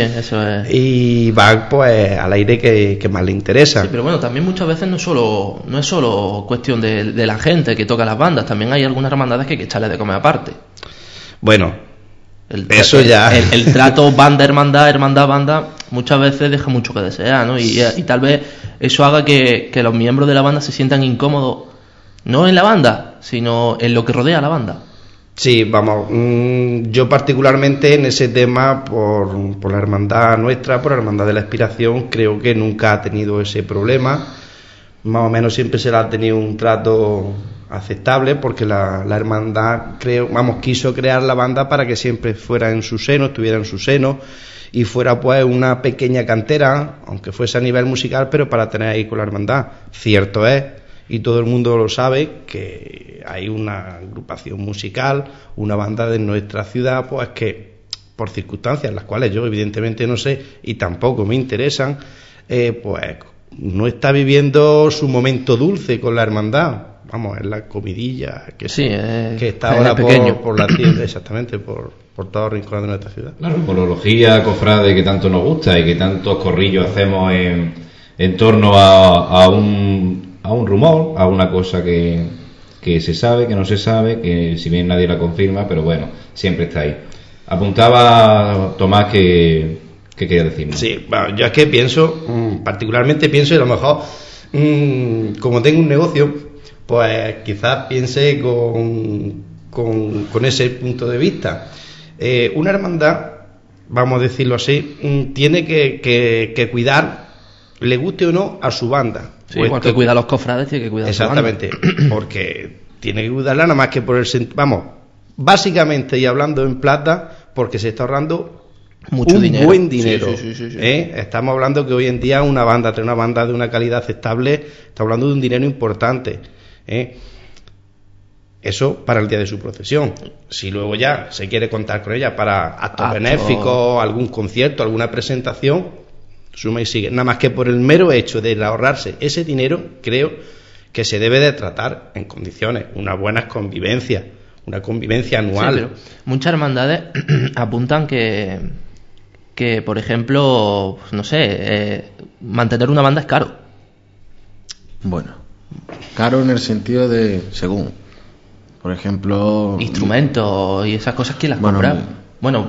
Eso es. Y va pues al aire que, que más le interesa. Sí, pero bueno, también muchas veces no es solo, no es solo cuestión de, de la gente que toca las bandas, también hay algunas hermandades que hay que echarle de comer aparte. Bueno, El, Eso el- ya. El, el trato banda, hermandad, hermandad, banda, muchas veces deja mucho que desear, ¿no? Y, y tal vez eso haga que, que los miembros de la banda se sientan incómodos, no en la banda, sino en lo que rodea a la banda. Sí, vamos, mm, yo particularmente en ese tema, por, por la hermandad nuestra, por la hermandad de la expiración, creo que nunca ha tenido ese problema. Más o menos siempre se le ha tenido un trato aceptable porque la, la hermandad creo vamos quiso crear la banda para que siempre fuera en su seno estuviera en su seno y fuera pues una pequeña cantera aunque fuese a nivel musical pero para tener ahí con la hermandad cierto es y todo el mundo lo sabe que hay una agrupación musical, una banda de nuestra ciudad, pues que por circunstancias las cuales yo evidentemente no sé y tampoco me interesan, eh, pues no está viviendo su momento dulce con la hermandad. Vamos, es la comidilla que, Sí, que es- está es ahora pequeño. por, por la tienda, exactamente, por, por todos los rincones de nuestra ciudad. Claro, polología, cofrade, que tanto nos gusta y que tantos corrillos hacemos en, en torno a, a un, a un rumor, a una cosa que, que se sabe, que no se sabe, que si bien nadie la confirma, pero bueno, siempre está ahí. Apuntaba Tomás que, que quería decirnos. Sí, bueno, yo es que pienso, mm, particularmente pienso, y a lo mejor, mm, como tengo un negocio, pues quizás piense con, con, ese punto de vista. Eh, una hermandad, vamos a decirlo así, mm, tiene que- que cuidar, le guste o no, a su banda. Sí, igual Puesto que cuida a los cofrades, tiene que cuidar. Exactamente, porque tiene que cuidarla nada más que por el sent- vamos, básicamente y hablando en plata, porque se está ahorrando Mucho un dinero. buen dinero. sí, sí, sí, sí. ¿eh? Estamos hablando que hoy en día una banda, tener una banda de una calidad aceptable, está hablando de un dinero importante. ¿eh? Eso para el día de su procesión. Si luego ya se quiere contar con ella para actos Acto. benéficos, algún concierto, alguna presentación, suma y sigue. Nada más que por el mero hecho de ahorrarse ese dinero, creo que se debe de tratar en condiciones, una buena convivencia, una convivencia Sí, anual. pero muchas hermandades apuntan que, que, por ejemplo, pues, no sé, eh, mantener una banda es caro. Bueno, caro en el sentido de según. Por ejemplo, Instrumentos y esas cosas, ¿quién las Bueno, compra? me- Bueno,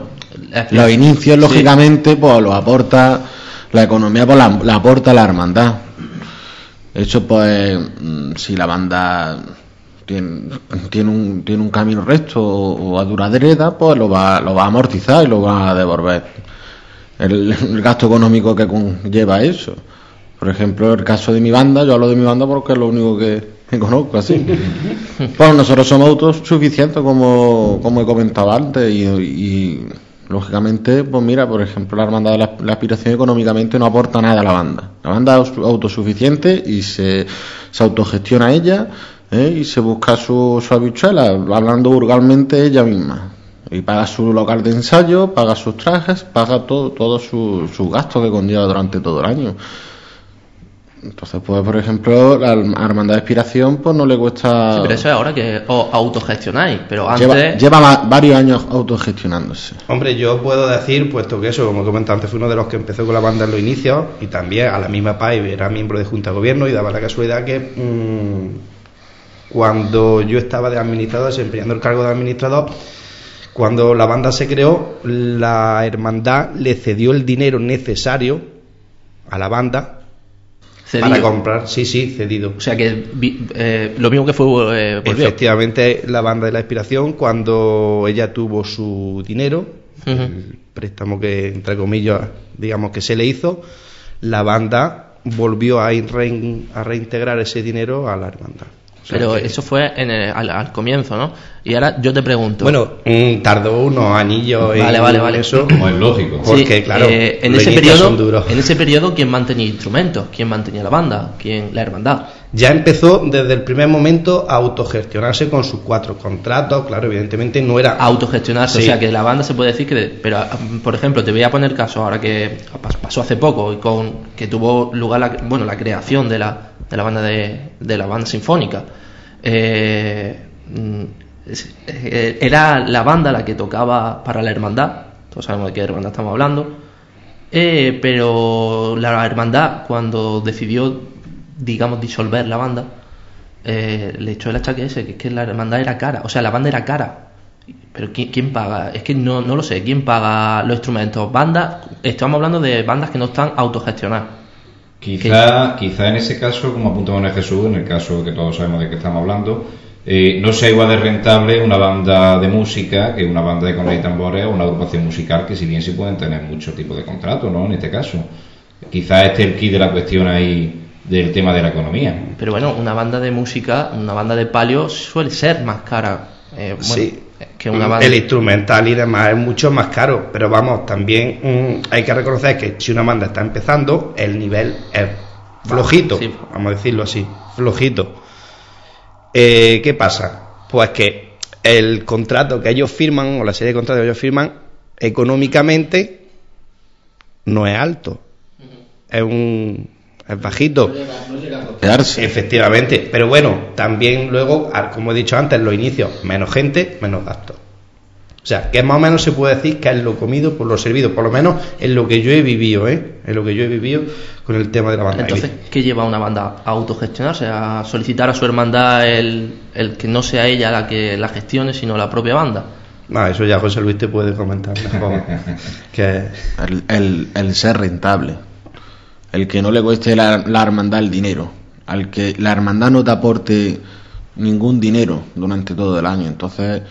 la- los inicios, Sí. lógicamente, pues los aporta la economía, pues la, la aporta la hermandad. Eso, pues, mm, si la banda tiene, tiene, un, tiene un camino recto o, o a duradera, pues lo va, lo va a amortizar y lo va a devolver. El, el gasto económico que conlleva eso. Por ejemplo, el caso de mi banda, yo hablo de mi banda porque es lo único que, que conozco así. Pues nosotros somos autosuficientes, como, como he comentado antes, y, y, lógicamente, pues mira, por ejemplo, la hermandad de la, aspiración económicamente no aporta nada a la banda. La banda es autosuficiente y se, se autogestiona ella ¿eh? y se busca su, su habichuela, hablando vulgarmente ella misma. Y paga su local de ensayo, paga sus trajes, paga todo, todos sus sus gastos que conlleva durante todo el año. Entonces, pues, por ejemplo, la hermandad de aspiración, pues no le cuesta. Sí, pero eso es ahora que os autogestionáis, pero antes... Lleva, lleva varios años autogestionándose. Hombre, yo puedo decir, puesto que eso, como he comentado antes, fui uno de los que empezó con la banda en los inicios y también a la misma paz era miembro de Junta de Gobierno y daba la casualidad que mm, cuando yo estaba de administrador, desempeñando el cargo de administrador, cuando la banda se creó, la hermandad le cedió el dinero necesario a la banda cedido. para comprar, sí, sí, cedido. O sea que eh, lo mismo que fue eh. Efectivamente, la banda de la inspiración, cuando ella tuvo su dinero, el préstamo que, entre comillas, digamos que se le hizo, la banda volvió a, rein- a reintegrar ese dinero a la hermandad. Sea Pero que- eso fue en el- al, al comienzo, ¿no? Y ahora yo te pregunto. Bueno, mm, tardó unos anillos Vale, en vale, vale. eso. Como es lógico. Sí, porque, claro, eh, en, los ese periodo, son duros. en ese periodo, ¿quién mantenía instrumentos? ¿Quién mantenía la banda? ¿Quién? La hermandad. Ya empezó desde el primer momento a autogestionarse con sus cuatro contratos. Claro, evidentemente no era autogestionarse, Sí. o sea que la banda se puede decir que, de- pero ah, por ejemplo, te voy a poner caso ahora que pas- pasó hace poco y con que tuvo lugar la, bueno la creación de la, de la banda de, de la banda sinfónica. Eh, eh, era la banda la que tocaba para la hermandad, todos sabemos de qué hermandad estamos hablando, eh, pero la hermandad cuando decidió, digamos, disolver la banda, eh, le echó el achaque ese, que es que la hermandad era cara, o sea, la banda era cara. Pero ¿quién, quién paga? Es que no, no lo sé, ¿quién paga los instrumentos? Bandas, estamos hablando de bandas que no están autogestionadas. Quizá, quizá en ese caso, como apuntaba en Jesús, en el caso que todos sabemos de qué estamos hablando, eh, no sea igual de rentable una banda de música que una banda de cornetas y tambores o una agrupación musical que si bien sí pueden tener muchos tipos de contratos, ¿no? En este caso. Quizá este es el key de la cuestión ahí del tema de la economía. Pero bueno, una banda de música, una banda de palio suele ser más cara. eh, bueno, Sí. Que una banda. El instrumental y demás es mucho más caro, pero vamos, también mm, hay que reconocer que si una banda está empezando, el nivel es flojito, sí. vamos a decirlo así, flojito. Eh, ¿Qué pasa? Pues que el contrato que ellos firman, o la serie de contratos que ellos firman, económicamente no es alto. Es un es bajito. Efectivamente. Pero bueno, también luego, como he dicho antes, los inicios, menos gente, menos gastos. O sea, que más o menos se puede decir que es lo comido por lo servido, por lo menos en lo que yo he vivido, ¿eh? En lo que yo he vivido con el tema de la banda. Entonces, ¿qué lleva a una banda? A autogestionarse, a solicitar a su hermandad el, el que no sea ella la que la gestione, sino la propia banda. Ah, eso ya José Luis te puede comentar mejor. que... el, el, ser rentable. El que no le cueste la, la hermandad el dinero. Al que la hermandad no te aporte ningún dinero durante todo el año. Entonces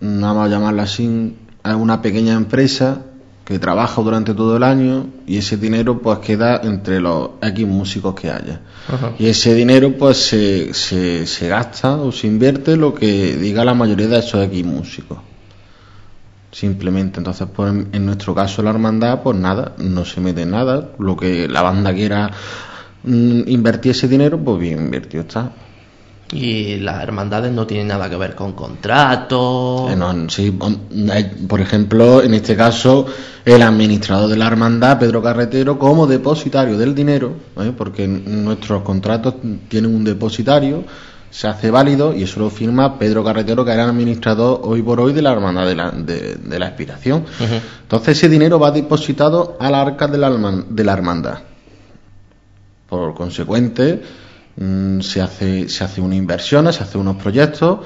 vamos a llamarla así, es una pequeña empresa que trabaja durante todo el año y ese dinero pues queda entre los X músicos que haya. Y ese dinero pues se, se, se, gasta o se invierte lo que diga la mayoría de esos X músicos. Simplemente, entonces pues en, nuestro caso la hermandad pues nada, no se mete en nada, lo que la banda quiera mm, invertir ese dinero pues bien invertido está. Y las hermandades no tienen nada que ver con contratos. Eh, sí, por ejemplo, en este caso, el administrador de la hermandad, Pedro Carretero, como depositario del dinero, ¿eh? porque nuestros contratos tienen un depositario, se hace válido y eso lo firma Pedro Carretero, que era el administrador hoy por hoy de la hermandad de la, de, la expiración. Entonces, ese dinero va depositado a la arca de la, de la hermandad. Por consecuente Mm, se, hace, se hace una inversión, se hace unos proyectos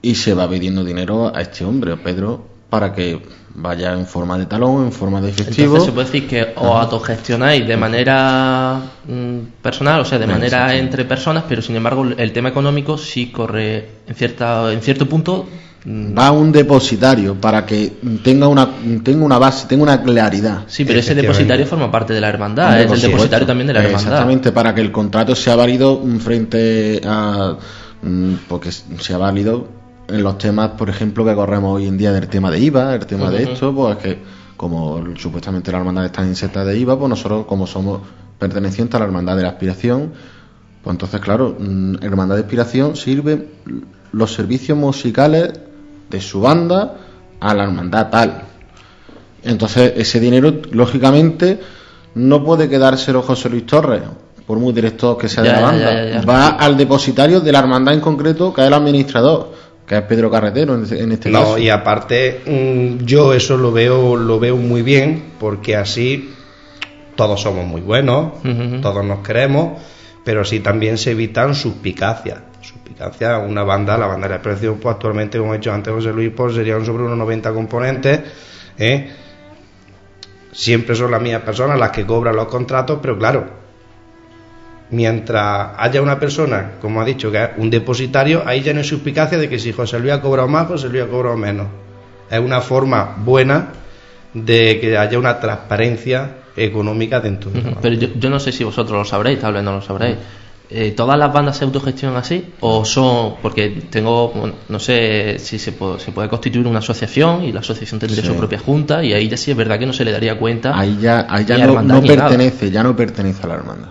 y se va pidiendo dinero a este hombre, Pedro, para que vaya en forma de talón, en forma de efectivo. Entonces se puede decir que os autogestionáis de manera mm, personal, o sea, de manera entre personas, pero sin embargo el tema económico sí corre en cierta en cierto punto Mm. va a un depositario para que tenga una tenga una base, tenga una claridad. Sí, pero ese depositario forma parte de la hermandad, es el depositario también de la hermandad. Exactamente, para que el contrato sea válido frente a mm, porque sea válido en los temas, por ejemplo, que corremos hoy en día del tema de IVA, el tema de esto, pues que como supuestamente la hermandad está inserta de IVA, pues nosotros como somos pertenecientes a la hermandad de la aspiración, pues entonces claro, mm, hermandad de aspiración sirve los servicios musicales de su banda a la hermandad tal. Entonces, ese dinero, lógicamente, no puede quedárselo José Luis Torres, por muy director que sea de la banda. Va al depositario de la hermandad en concreto, que es el administrador, que es Pedro Carretero en, este no, caso. y aparte, mm, yo eso lo veo, lo veo muy bien, porque así todos somos muy buenos, todos nos queremos, pero así también se evitan suspicacias una banda, la banda de la pues actualmente, como he dicho antes José Luis, pues serían sobre unos 90 componentes. ¿eh? Siempre son las mismas personas las que cobran los contratos, pero claro, mientras haya una persona, como ha dicho, que es un depositario, ahí ya no hay suspicacia de que si José Luis ha cobrado más, José Luis ha cobrado menos. Es una forma buena de que haya una transparencia económica dentro de la Pero yo, yo, no sé si vosotros lo sabréis, tal vez no lo sabréis. Eh, ¿todas las bandas se autogestionan así? ¿O son.? Porque tengo. no sé si se puede, se puede constituir una asociación y la asociación tendría su propia junta y ahí ya sí es verdad que no se le daría cuenta. Ahí ya, ahí ya no, pertenece, ya no pertenece a la hermandad.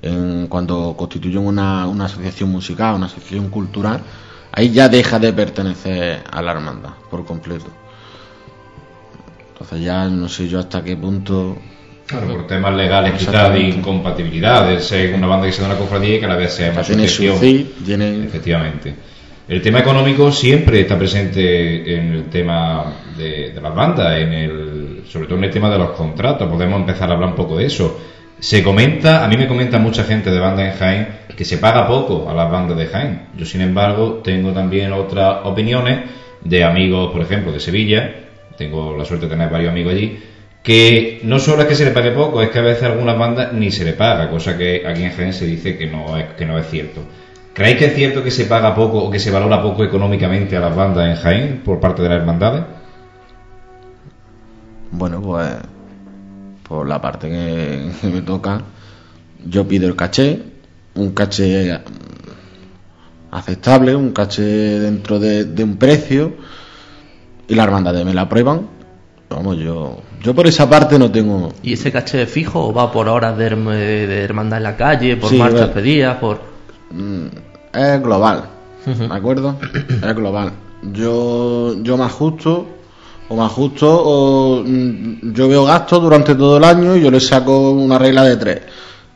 En, cuando constituyen una, una asociación musical, una asociación cultural, ahí ya deja de pertenecer a la hermandad por completo. Entonces ya no sé yo hasta qué punto Claro, por temas legales quizás de incompatibilidad, de ser una banda que sea de una cofradía y que a la vez sea una asociación. Efectivamente. El tema económico siempre está presente en el tema de, las bandas, en el, sobre todo en el tema de los contratos. Podemos empezar a hablar un poco de eso. Se comenta, a mí me comenta mucha gente de bandas en Jaén que se paga poco a las bandas de Jaén. Yo, sin embargo, tengo también otras opiniones de amigos, por ejemplo, de Sevilla. Tengo la suerte de tener varios amigos allí que no solo es que se le pague poco, es que a veces a algunas bandas ni se le paga, cosa que aquí en Jaén se dice que no es, que no es cierto. ¿Creéis que es cierto que se paga poco o que se valora poco económicamente a las bandas en Jaén por parte de las hermandades? Bueno, pues por la parte que, me toca, yo pido el caché, un caché aceptable, un caché dentro de, de un precio, y las hermandades me la aprueban Vamos, yo, yo por esa parte no tengo. ¿Y ese caché fijo o va por horas de, hermandad en la calle, por marchas pedidas, por.? Mm, es global. ¿De acuerdo? Es global. Yo, yo me ajusto, o me ajusto, o mm, yo veo gastos durante todo el año y yo le saco una regla de tres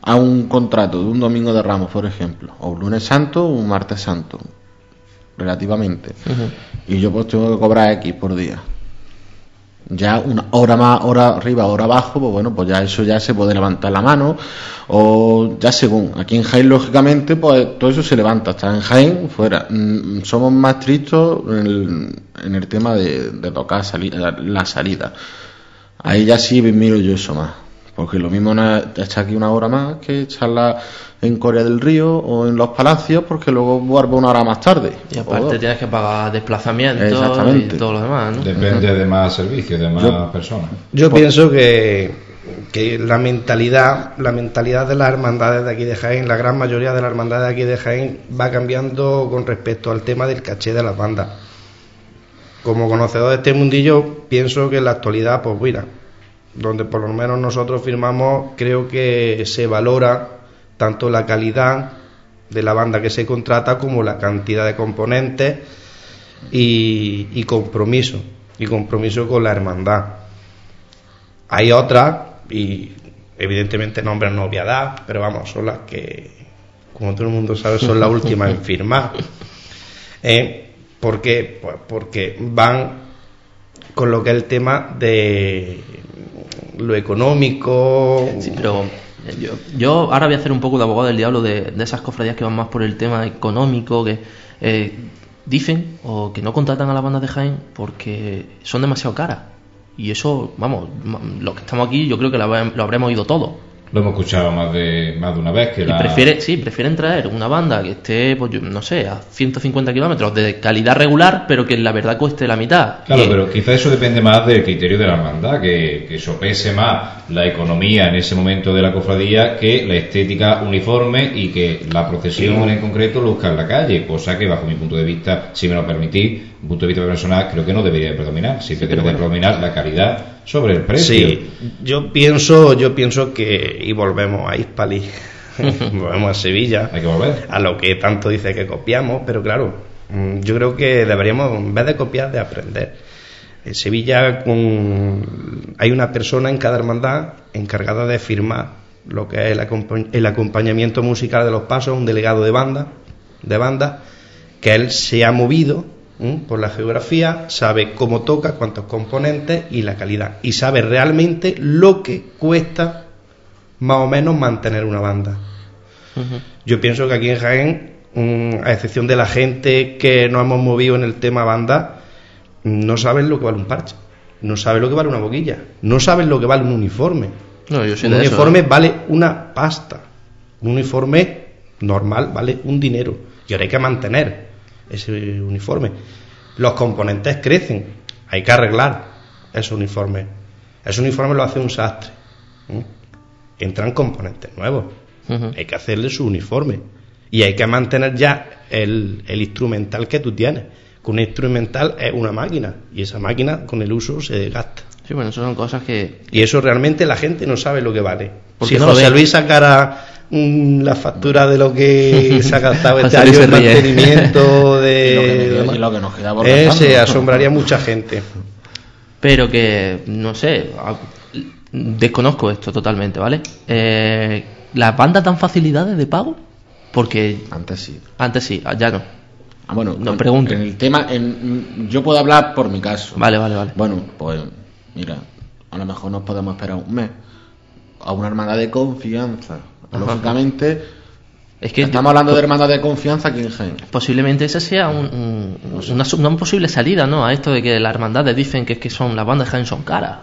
a un contrato de un domingo de ramos, por ejemplo, o un lunes santo o un martes santo, relativamente. Y yo pues tengo que cobrar X por día. Ya una hora más, hora arriba, hora abajo, pues bueno, pues ya eso ya se puede levantar la mano, o ya según. Aquí en Jaén, lógicamente, pues todo eso se levanta. Está en Jaén, fuera. Mm, Somos más estrictos en el, en el tema de, tocar sali- la salida. Ahí ya sí miro yo eso más. Porque lo mismo no es echar aquí una hora más que echarla en Corea del Río o en los palacios, porque luego vuelvo una hora más tarde. Y aparte tienes que pagar desplazamientos Exactamente. y todo lo demás, ¿no? Depende de más servicios, de más Yo- personas. Yo pienso que, que la mentalidad, la mentalidad de las hermandades de aquí de Jaén, la gran mayoría de las hermandades de aquí de Jaén va cambiando con respecto al tema del caché de las bandas. Como conocedor de este mundillo, pienso que en la actualidad, pues mira, donde por lo menos nosotros firmamos, creo que se valora tanto la calidad de la banda que se contrata como la cantidad de componentes y, compromiso, y compromiso con la hermandad. Hay otras, y evidentemente nombres no voy a dar, pero vamos, son las que, como todo el mundo sabe, son las últimas en firmar. ¿Eh? ¿Por qué? Pues porque van con lo que es el tema de lo económico. Sí, pero eh, yo, ahora voy a hacer un poco de abogado del diablo de, esas cofradías que van más por el tema económico, que eh, dicen o que no contratan a la banda de Jaén porque son demasiado caras. Y eso, vamos, los que estamos aquí yo creo que lo habremos oído todo. Lo hemos escuchado más de, más de una vez. Que Y la- prefiere, sí, prefieren traer una banda que esté, pues yo no sé, a 150 kilómetros de calidad regular, pero que la verdad cueste la mitad. Claro, Que- pero quizá eso depende más del criterio de la hermandad, que, que sopese más la economía en ese momento de la cofradía que la estética uniforme y que la procesión en concreto luzca en la calle, cosa que bajo mi punto de vista, si me lo permitís, un punto de vista personal, creo que no debería de predominar, siempre debe de predominar la calidad sobre el precio. Sí, yo pienso, yo pienso que, y volvemos a Hispali, volvemos a Sevilla, Hay que volver. a lo que tanto dice que copiamos, pero claro, mm, yo creo que deberíamos, en vez de copiar, de aprender. En Sevilla con- hay una persona en cada hermandad encargada de firmar lo que es el, el acompañamiento musical de los pasos, un delegado de banda, de banda, que él se ha movido ¿m? por la geografía, sabe cómo toca, cuántos componentes y la calidad, y sabe realmente lo que cuesta más o menos mantener una banda. Yo pienso que aquí en Jaén, mm, a excepción de la gente que nos hemos movido en el tema banda, no saben lo que vale un parche, no saben lo que vale una boquilla, no saben lo que vale un uniforme. No, yo Un eso, uniforme ¿eh? vale una pasta, un uniforme normal vale un dinero y ahora hay que mantener ese uniforme. Los componentes crecen, hay que arreglar ese uniforme. Ese uniforme lo hace un sastre. ¿eh? Entran componentes nuevos hay que hacerle su uniforme y hay que mantener ya el, el instrumental que tú tienes. Que un instrumental es una máquina y esa máquina con el uso se desgasta. Sí, bueno, eso son cosas que... Y eso realmente la gente no sabe lo que vale. Porque si no José. Luis sacara la factura de lo que se ha gastado este año en mantenimiento de... y lo que nos queda por Eh, se asombraría mucha gente. Pero que, no sé, desconozco esto totalmente, ¿vale? Eh, ¿Las bandas dan facilidades de pago? Porque Antes sí. antes sí, ya no. Ah, bueno, No pregunte. En el tema, en- yo puedo hablar por mi caso. Vale, vale, vale. Bueno, pues mira, a lo mejor nos podemos esperar un mes a una hermandad de confianza. Ajá. Lógicamente, Es que estamos hablando de hermandad de confianza aquí en Jaén. posiblemente esa sea un- un- una, una posible salida, ¿no? A esto de que las hermandades dicen que es que son las bandas de Jaén son caras.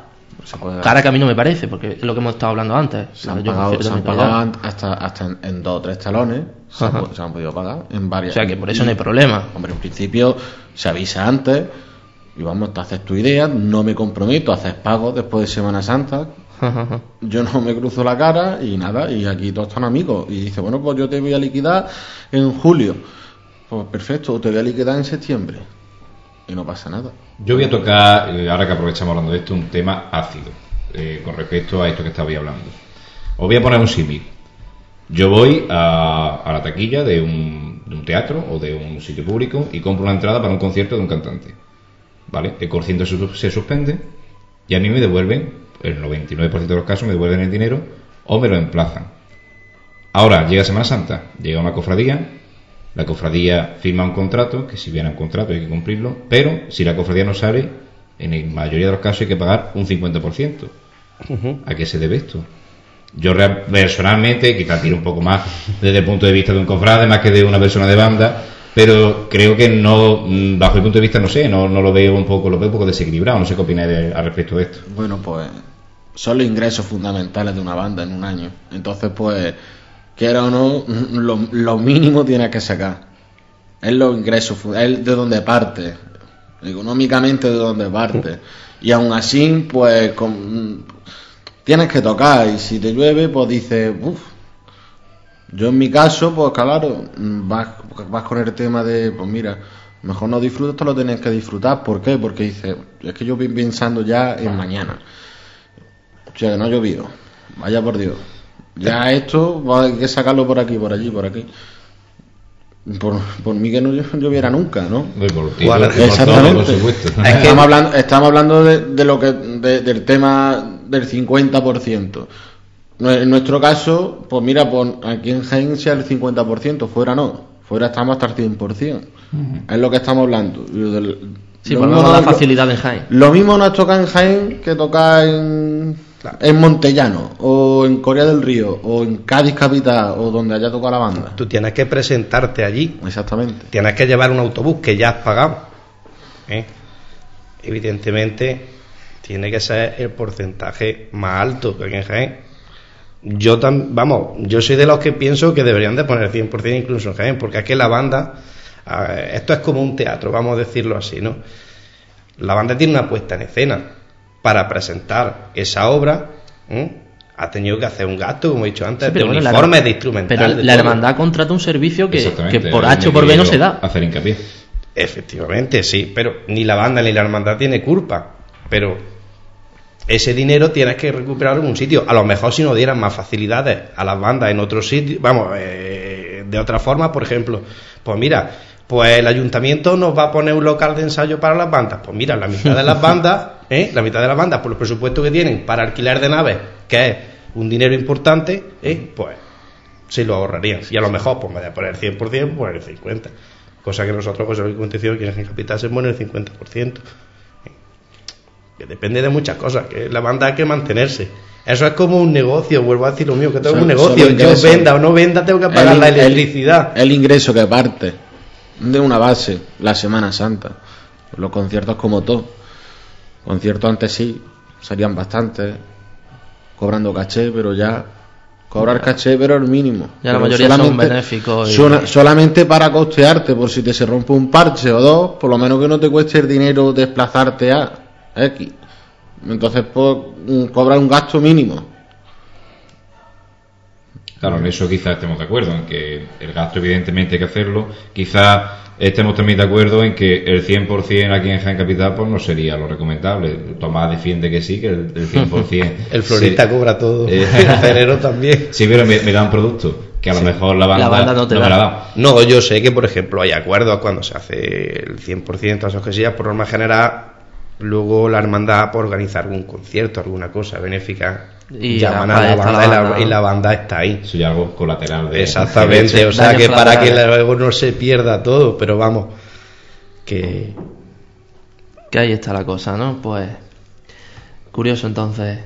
Cara que a mí no me parece, porque es lo que hemos estado hablando antes. se han Yo pagado, prefiero se han pagado hasta, hasta en, en dos o tres talones. Se, han- se han podido pagar en varias. O sea que por eso no hay problema. Hombre, en principio se avisa antes y vamos, te haces tu idea, no me comprometo, haces pagos después de Semana Santa, yo no me cruzo la cara y nada, y aquí todos están amigos. Y dice, bueno, pues yo te voy a liquidar en julio. Pues perfecto, te voy a liquidar en septiembre. Y no pasa nada. Yo voy a tocar, eh, ahora que aprovechamos hablando de esto, un tema ácido eh, con respecto a esto que estabais hablando. Os voy a poner un símil. Yo voy a, la taquilla de un, teatro o de un sitio público y compro una entrada para un concierto de un cantante. ¿Vale? El concierto se, se suspende y a mí me devuelven, el 99% de los casos me devuelven el dinero o me lo emplazan. Ahora llega Semana Santa, llega una cofradía, la cofradía firma un contrato, que si viene un contrato hay que cumplirlo, pero si la cofradía no sale, en la mayoría de los casos hay que pagar un 50%. ¿A qué se debe esto? Yo personalmente, quizás tiro un poco más desde el punto de vista de un cofrade más que de una persona de banda, pero creo que no, mm, bajo el punto de vista, no sé, no, no lo veo un poco, lo veo un poco desequilibrado, no sé qué opináis al respecto de esto. Bueno, pues son los ingresos fundamentales de una banda en un año. Entonces, pues, quiera o no, lo, lo mínimo tienes que sacar. Es los ingresos, es de donde parte. Económicamente de donde parte. Y aún así, pues, con- tienes que tocar. Y si te llueve, pues dices, uff. Yo en mi caso, pues claro, mm, vas, vas con el tema de, pues mira, mejor no disfrutas, esto lo tienes que disfrutar. ¿Por qué? Porque dices, es que yo voy pensando ya en mañana. O sea, que no ha llovido. Vaya por Dios. Ya esto va- hay que sacarlo por aquí, por allí, por aquí. Por, por mí que no llo- lloviera nunca, ¿no? Por todo, Exactamente. Estamos hablando, estamos hablando de, de lo que de- del tema del 50%. En nuestro caso, pues mira, pues aquí en Jaén sea el 50%, fuera no. Fuera estamos hasta el 100%. Es lo que estamos hablando. Del- Sí, lo mismo facilidad en Jaén. Lo mismo nos toca en Jaén que toca en, en Montellano, o en Corea del Río, o en Cádiz Capital, o donde haya tocado la banda. Tú tienes que presentarte allí, Exactamente. tienes que llevar un autobús que ya has pagado. ¿eh? Evidentemente, tiene que ser el porcentaje más alto que aquí en Jaén. Yo tam- vamos, yo soy de los que pienso que deberían de poner 100% incluso en Jaén, porque aquí la banda, esto es como un teatro, vamos a decirlo así, ¿no? La banda tiene una puesta en escena para presentar esa obra, ¿eh? ha tenido que hacer un gasto, como he dicho antes, Sí, pero de bueno, la- uniformes, de instrumental. Pero de la todo. hermandad contrata un servicio que, por H o por B no se da. Hacer hincapié. Efectivamente, sí, pero ni la banda ni la hermandad tiene culpa. Pero ese dinero tienes que recuperar en un sitio. A lo mejor si nos dieran más facilidades a las bandas en otro sitio, vamos, eh, de otra forma, por ejemplo, pues mira, pues el ayuntamiento nos va a poner un local de ensayo para las bandas. Pues mira, la mitad de las bandas, ¿eh? la mitad de las bandas, por los presupuestos que tienen para alquilar de naves, que es un dinero importante, ¿eh? pues se lo ahorrarían. Y a lo mejor, pues en vez de poner 100%, poner el 50%. Cosa que nosotros, pues, el Constitución, que en Capital se pone el 50%. Que depende de muchas cosas, que la banda hay que mantenerse. Eso es como un negocio, vuelvo a decir lo mío, que tengo un negocio. Yo venda o no venda, tengo que pagar El- la el- electricidad. El, ingreso que parte de una base, la Semana Santa. Los conciertos como todo. Conciertos antes sí, serían bastantes, cobrando caché, pero ya cobrar caché, pero el mínimo. Ya la mayoría son benéficos y- sola- solamente para costearte, por si te se rompe un parche o dos, por lo menos que no te cueste el dinero desplazarte a X. Entonces, pues, mm, cobrar un gasto mínimo. Claro, en eso quizás estemos de acuerdo, en que el gasto evidentemente hay que hacerlo. Quizás estemos también de acuerdo en que el 100% aquí en Jaén Capital pues no sería lo recomendable. Tomás defiende que sí, que el, el 100%. El florista se- cobra todo. Eh. El cerero también. Sí, pero me, me da un producto que a lo mejor la banda, La banda no te me da. la da. No, yo sé que, por ejemplo, hay acuerdos cuando se hace el 100% de esas cosillas, por norma general, luego la hermandad por organizar algún concierto, alguna cosa benéfica, Y llaman a la banda, y la- banda. y la banda está ahí. Eso ya es algo colateral de Exactamente, o sea que para que luego no se pierda todo, pero vamos, que Que ahí está la cosa, ¿no? Pues curioso entonces.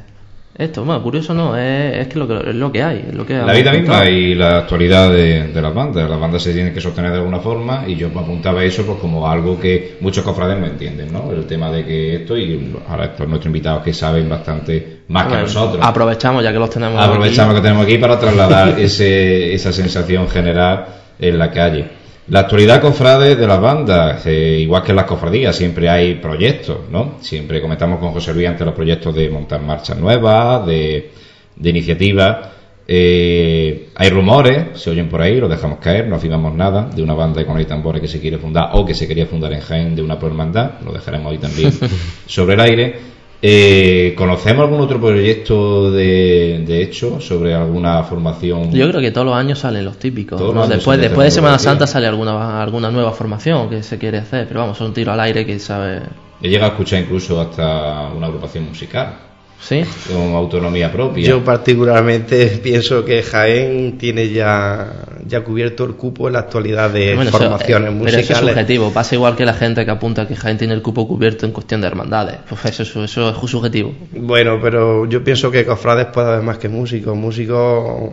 Esto, bueno, curioso no, es, es que, lo que es lo que hay, es lo que La vida misma y la actualidad de, de las bandas. Las bandas se tienen que sostener de alguna forma y yo me apuntaba eso pues como algo que muchos cofrades no entienden, ¿no? El tema de que esto y ahora estos nuestros invitados que saben bastante más que nosotros. Aprovechamos ya que los tenemos Aprovechamos aquí. que tenemos aquí para trasladar ese, esa sensación general en la calle. La actualidad cofrade de las bandas, eh, igual que en las cofradías, siempre hay proyectos, ¿no? Siempre comentamos con José Luis antes los proyectos de montar marchas nuevas, de, de iniciativas. Eh, hay rumores, se oyen por ahí, los dejamos caer, no afirmamos nada, de una banda de con y tambores que se quiere fundar o que se quería fundar en Jaén de una prohermandad, lo dejaremos ahí también sobre el aire. Eh, ¿Conocemos algún otro proyecto de, de hecho sobre alguna formación? Yo creo que todos los años salen los típicos. Después, de Semana. Santa sale alguna, alguna nueva formación que se quiere hacer, pero vamos, es un tiro al aire que sabe. He llegado a escuchar incluso hasta una agrupación musical ¿Sí? con autonomía propia. Yo particularmente pienso que Jaén tiene ya, ya cubierto el cupo en la actualidad de Bueno, eso, formaciones eh, Pero eso es musicales. subjetivo. Pasa igual que la gente que apunta que Jaén tiene el cupo cubierto en cuestión de hermandades. Pues eso, eso, eso es subjetivo. Bueno, pero yo pienso que cofrades puede haber más que músicos. Músicos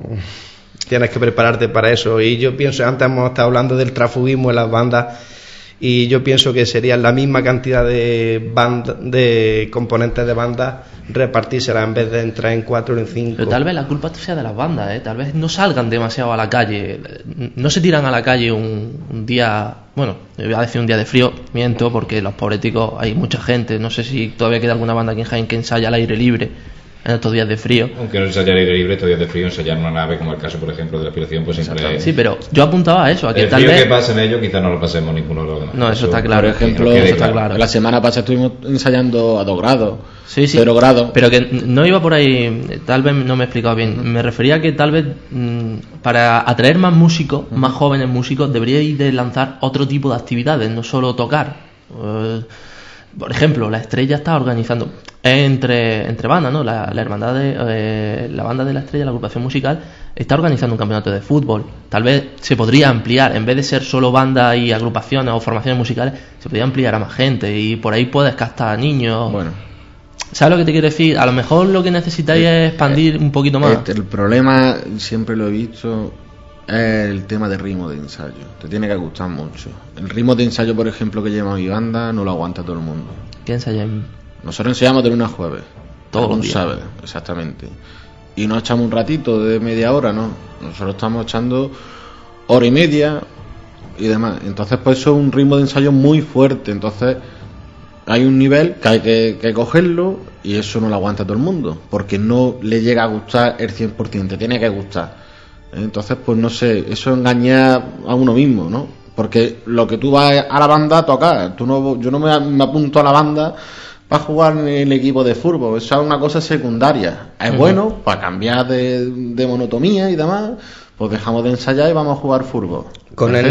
tienes que prepararte para eso. Y yo pienso, antes hemos estado hablando del trafugismo en las bandas y yo pienso que sería la misma cantidad de band, de componentes de bandas repartírsela en vez de entrar en cuatro o en cinco. Pero tal vez la culpa sea de las bandas, ¿eh? Tal vez no salgan demasiado a la calle. No se tiran a la calle un, día... Bueno, voy a decir un día de frío, miento, porque los pobreticos hay mucha gente. No sé si todavía queda alguna banda aquí en Jaén que ensaya al aire libre en estos días de frío. Aunque no ensayar aire libre, estos días de frío, ensayar una nave, como el caso, por ejemplo, de la aspiración, pues siempre... Sí, pero yo apuntaba a eso, a que el tal frío vez... que pasen ellos, quizás no lo pasemos ninguno de los demás. No, eso está claro. Por ejemplo, que nos quede eso está claro. la semana pasada estuvimos ensayando a 2 grados, Sí, sí. 0 grados. Pero que no iba por ahí, tal vez no me he explicado bien. Me refería a que tal vez mm, para atraer más músicos, más jóvenes músicos, deberíais de lanzar otro tipo de actividades, no solo tocar. Eh, por ejemplo, la Estrella está organizando entre, entre bandas, ¿no? La, la hermandad de, eh, la banda de la Estrella, la agrupación musical, está organizando un campeonato de fútbol. Tal vez se podría ampliar, en vez de ser solo bandas y agrupaciones o formaciones musicales, se podría ampliar a más gente y por ahí puedes captar a niños. Bueno, ¿Sabes lo que te quiero decir? A lo mejor lo que necesitáis es expandir un poquito más. este, el problema, siempre lo he visto, es el tema de ritmo de ensayo. Te tiene que gustar mucho. El ritmo de ensayo, por ejemplo, que lleva mi banda, no lo aguanta todo el mundo. Piensa ya en... Nosotros ensayamos de lunes a jueves. Todos los días. sábado, exactamente. Y no echamos un ratito de media hora, ¿no? Nosotros estamos echando hora y media y demás. Entonces, pues eso es un ritmo de ensayo muy fuerte. Entonces, hay un nivel que hay que, que cogerlo y eso no lo aguanta todo el mundo. Porque no le llega a gustar el 100%, te tiene que gustar. Entonces, pues no sé, eso engaña a uno mismo, ¿no? Porque lo que tú vas a la banda a tocar, tú no, yo no me, me apunto a la banda para jugar en el equipo de fútbol, eso es una cosa secundaria. Es bueno para cambiar de, de monotonía y demás, pues dejamos de ensayar y vamos a jugar fútbol. Con el.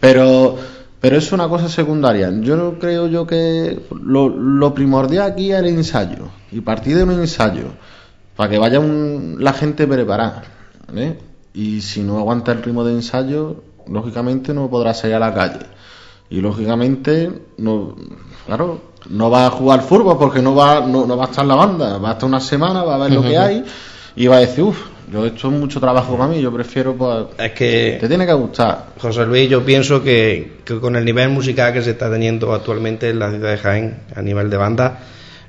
Pero, pero es una cosa secundaria. Yo no creo yo que lo, lo primordial aquí es el ensayo y partir de un ensayo para que vaya un- la gente preparada. ¿vale? Y si no aguanta el ritmo de ensayo, lógicamente no podrá salir a la calle. Y lógicamente, no, claro, no va a jugar fútbol porque no va, no, no va a estar la banda. Va a estar una semana, va a ver lo que hay y va a decir, uff, yo esto es mucho trabajo para mí, yo prefiero, pues, Es que te tiene que gustar. José Luis, yo pienso que, que con el nivel musical que se está teniendo actualmente en la ciudad de Jaén a nivel de banda,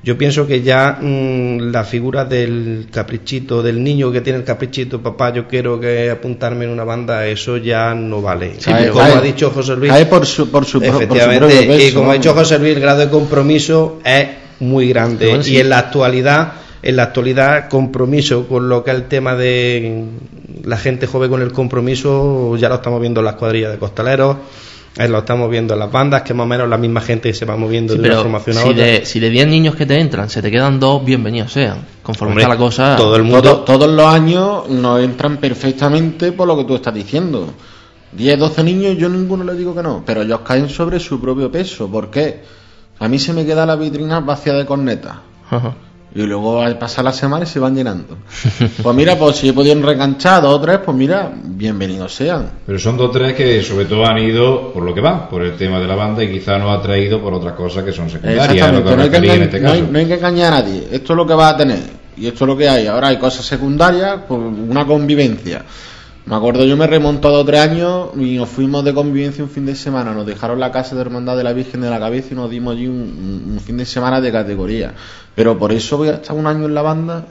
yo pienso que ya mm, la figura del caprichito, del niño que tiene el caprichito, papá, yo quiero que apuntarme en una banda, eso ya no vale. Sí, pero como cae- ha dicho José Luis, cae por su- por su por efectivamente, peso, y como ha dicho José Luis, el grado de compromiso es muy grande Bueno, sí. y en la actualidad en la actualidad compromiso con lo que es el tema de la gente joven con el compromiso ya lo estamos viendo en las cuadrillas de costaleros eh, lo estamos viendo en las bandas que más o menos la misma gente se va moviendo Sí, de una formación a si otra de, si de 10 niños que te entran se te quedan dos, bienvenidos sean. Conforme Hombre, está la cosa... todo el mundo Todo- todos los años nos entran perfectamente por lo que tú estás diciendo. 10, 12 niños, yo ninguno le digo que no, pero ellos caen sobre su propio peso. ¿Por qué? A mí se me queda la vitrina vacía de cornetas. Ajá. Y luego al pasar la semana y se van llenando. Pues mira, pues si he podido reenganchar dos o tres, pues mira, bienvenidos sean. Pero son dos tres que sobre todo han ido por lo que van, por el tema de la banda y quizá no ha traído por otras cosas que son secundarias, que no hay que, en este no hay- no hay que engañar a nadie. Esto es lo que va a tener. Y esto es lo que hay. Ahora hay cosas secundarias, pues una convivencia. Me acuerdo, yo me remonto a dos o tres años y nos fuimos de convivencia un fin de semana. Nos dejaron la casa de Hermandad de la Virgen de la Cabeza y nos dimos allí un, un- fin de semana de categoría. Pero por eso voy a estar un año en la banda.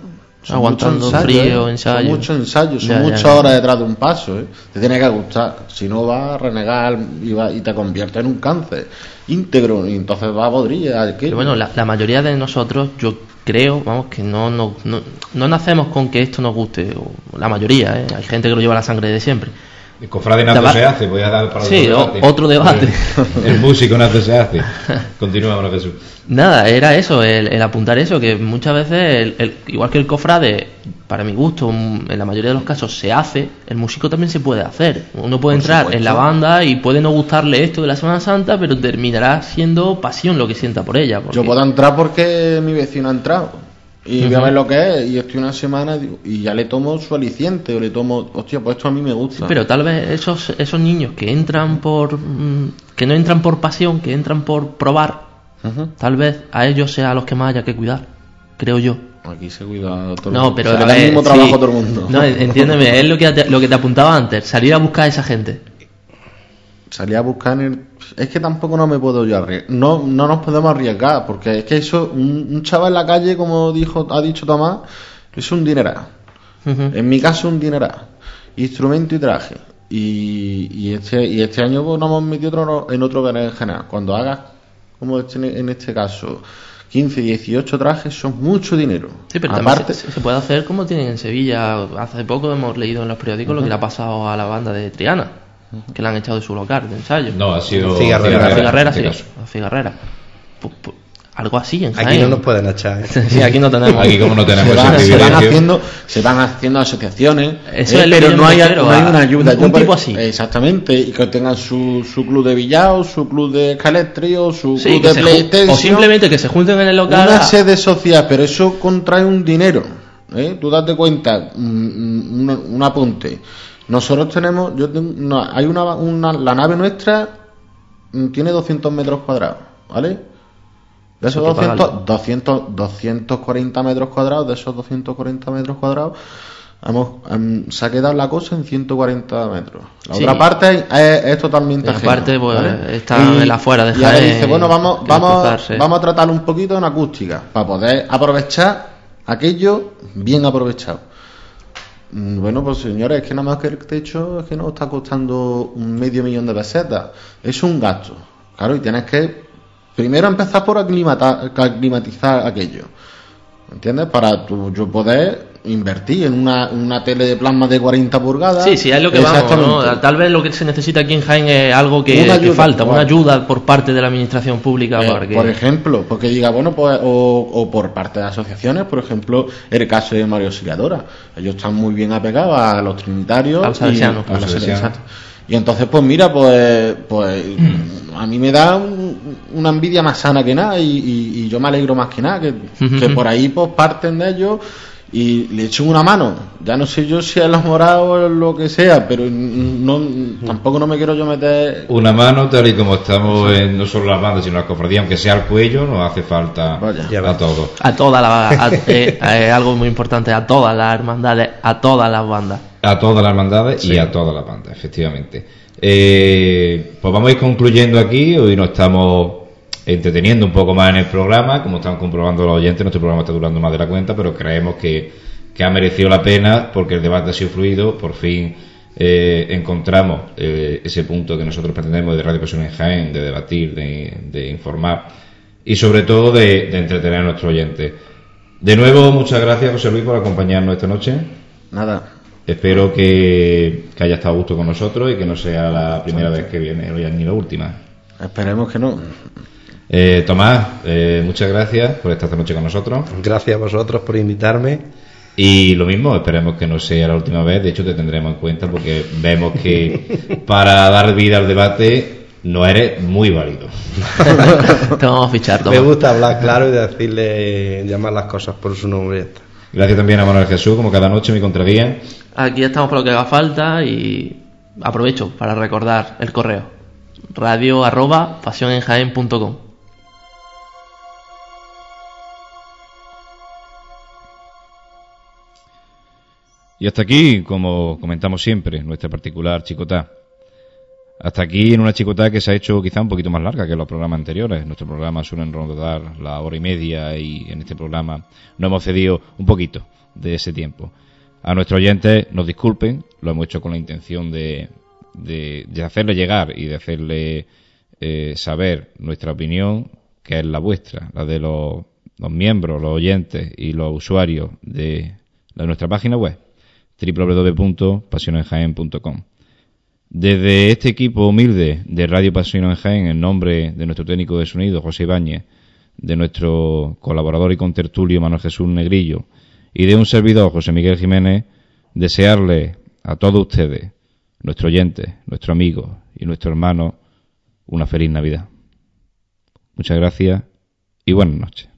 Son Aguantando muchos frío, ¿eh? ensayo. Son muchos ensayos, son Ya, muchas ya. horas detrás de un paso. ¿eh? Te tiene que gustar. Si no, va a renegar y, va- y te convierte en un cáncer íntegro. Y entonces va a podrir. Pero bueno, la, la mayoría de nosotros, yo creo, vamos, que no, no, no, no nacemos con que esto nos guste. o la mayoría, ¿eh? Hay gente que lo lleva a la sangre de siempre. El cofrade nato se hace, voy a dar para sí, otro debate. El, músico nato se hace. Continuamos, Jesús. Nada, era eso, el, apuntar eso, que muchas veces, el, igual que el cofrade, para mi gusto, en la mayoría de los casos se hace, el músico también se puede hacer. Uno puede entrar en la banda y puede no gustarle esto de la Semana Santa, pero terminará siendo pasión lo que sienta por ella. Yo puedo entrar porque mi vecino ha entrado y voy a ver lo que es, y estoy una semana y ya le tomo su aliciente, o le tomo, hostia, pues esto a mí me gusta. pero tal vez esos, esos niños que entran por, mm, que no entran por pasión, que entran por probar, tal vez a ellos sea a los que más haya que cuidar, creo yo. Aquí se cuida todo el mundo. pero da el mismo trabajo a todo el mundo. No, entiéndeme, es lo que, te, lo que te apuntaba antes, salir a buscar a esa gente. Salir a buscar en el es que tampoco no me puedo yo arriesgar. No, no nos podemos arriesgar, porque es que eso, un, chaval en la calle, como dijo, ha dicho Tomás, es un dineral. En mi caso, un dineral. Instrumento y traje. Y, y, este, y este año pues, nos hemos metido en otro general Cuando hagas, como este, en este caso, 15, 18 trajes son mucho dinero. Sí, pero Aparte, se, puede hacer como tienen en Sevilla. Hace poco hemos leído en los periódicos lo que le ha pasado a la banda de Triana que le han echado de su local de ensayo. No, ha sido Cigarrera. Cigarrera, sí. Cigarrera. algo así en Aquí no nos pueden echar. ¿eh? Sí, aquí no tenemos. Aquí como no tenemos se, van, haciendo, se van haciendo asociaciones, eh, pero no hay, no hay una ayuda. Un, tipo así. Exactamente, y que tengan su, su club de billao, su club de escaletri o su club de PlayStation. O simplemente que se junten en el local. Una sede social, pero eso contrae un dinero. ¿eh? Tú date cuenta, un, un apunte nosotros tenemos, yo tengo, hay una, una, la nave nuestra mm, tiene 200 metros cuadrados, ¿vale? De esos 200, 200, 240 metros cuadrados, de esos 240 metros cuadrados, hemos, em, se ha quedado la cosa en 140 metros. La otra parte es, totalmente la parte pues, está en la afuera de Y ahora dice, bueno, vamos, vamos, vamos a tratar un poquito en acústica, para poder aprovechar aquello bien aprovechado. Mm, bueno, pues señores, es que nada más que el techo es que nos está costando un medio millón de pesetas. Es un gasto. Claro, y tienes que primero empezar por aclimatizar aquello. ¿Entiendes? Para tu, yo poder invertir en una, una tele de plasma de 40 pulgadas. Sí, sí, es lo que vamos. Tal vez lo que se necesita aquí en Jaén es algo que, falta, una ayuda por parte de la administración pública. Eh, por ejemplo, porque diga, bueno, pues, o, por parte de asociaciones, por ejemplo, el caso de Mario Auxiliadora. Ellos están muy bien apegados a los trinitarios. A los y, entonces, pues mira, pues, pues a mí me da una envidia más sana que nada y, yo me alegro más que nada que, que por ahí pues parten de ellos y le echo una mano. Ya no sé yo si es la morado o lo que sea, pero no, tampoco no me quiero yo meter. Una mano, tal y como estamos en no solo las bandas, sino las cofradías, aunque sea el cuello, nos hace falta a todos. A todas las. Eh, eh, algo muy importante, a todas las hermandades, a todas las bandas. A todas las hermandades y a todas las bandas, efectivamente. Eh, pues vamos a ir concluyendo aquí, hoy no estamos entreteniendo un poco más en el programa. Como están comprobando los oyentes, nuestro programa está durando más de la cuenta, pero creemos que, ha merecido la pena porque el debate ha sido fluido. Por fin eh, encontramos eh, ese punto que nosotros pretendemos de Radio Pasión en Jaén, de debatir, de, informar y sobre todo de, entretener a nuestros oyentes. De nuevo, muchas gracias, José Luis, por acompañarnos esta noche. Nada. Espero que, que haya estado a gusto con nosotros y que no sea la primera vez que viene, ni la última. Esperemos que no. Eh, Tomás, eh, muchas gracias por estar esta noche con nosotros. Gracias a vosotros por invitarme. Y lo mismo, esperemos que no sea la última vez. De hecho, te tendremos en cuenta porque vemos que para dar vida al debate no eres muy válido. te vamos a fichar, Me gusta hablar claro y decirle, llamar las cosas por su nombre. Gracias también a Manuel Jesús, como cada noche, mi contraguía. Aquí estamos por lo que haga falta y aprovecho para recordar el correo radio arroba pasionenjaen.com Y hasta aquí, como comentamos siempre, nuestra particular chicotá. Hasta aquí en una chicotá que se ha hecho quizá un poquito más larga que los programas anteriores. Nuestro programa suele rondar la hora y media y en este programa no hemos cedido un poquito de ese tiempo. A nuestros oyentes nos disculpen, lo hemos hecho con la intención de, de, hacerle llegar y de hacerle eh, saber nuestra opinión, que es la vuestra, la de los, miembros, los oyentes y los usuarios de nuestra página web www.pasionenjaen.com. Desde este equipo humilde de Radio Pasión en Jaén, en nombre de nuestro técnico de sonido, José Ibáñez, de nuestro colaborador y contertulio Manuel Jesús Negrillo, y de un servidor, José Miguel Jiménez, desearle a todos ustedes, nuestro oyente, nuestro amigo y nuestro hermano, una feliz Navidad. Muchas gracias y buenas noches.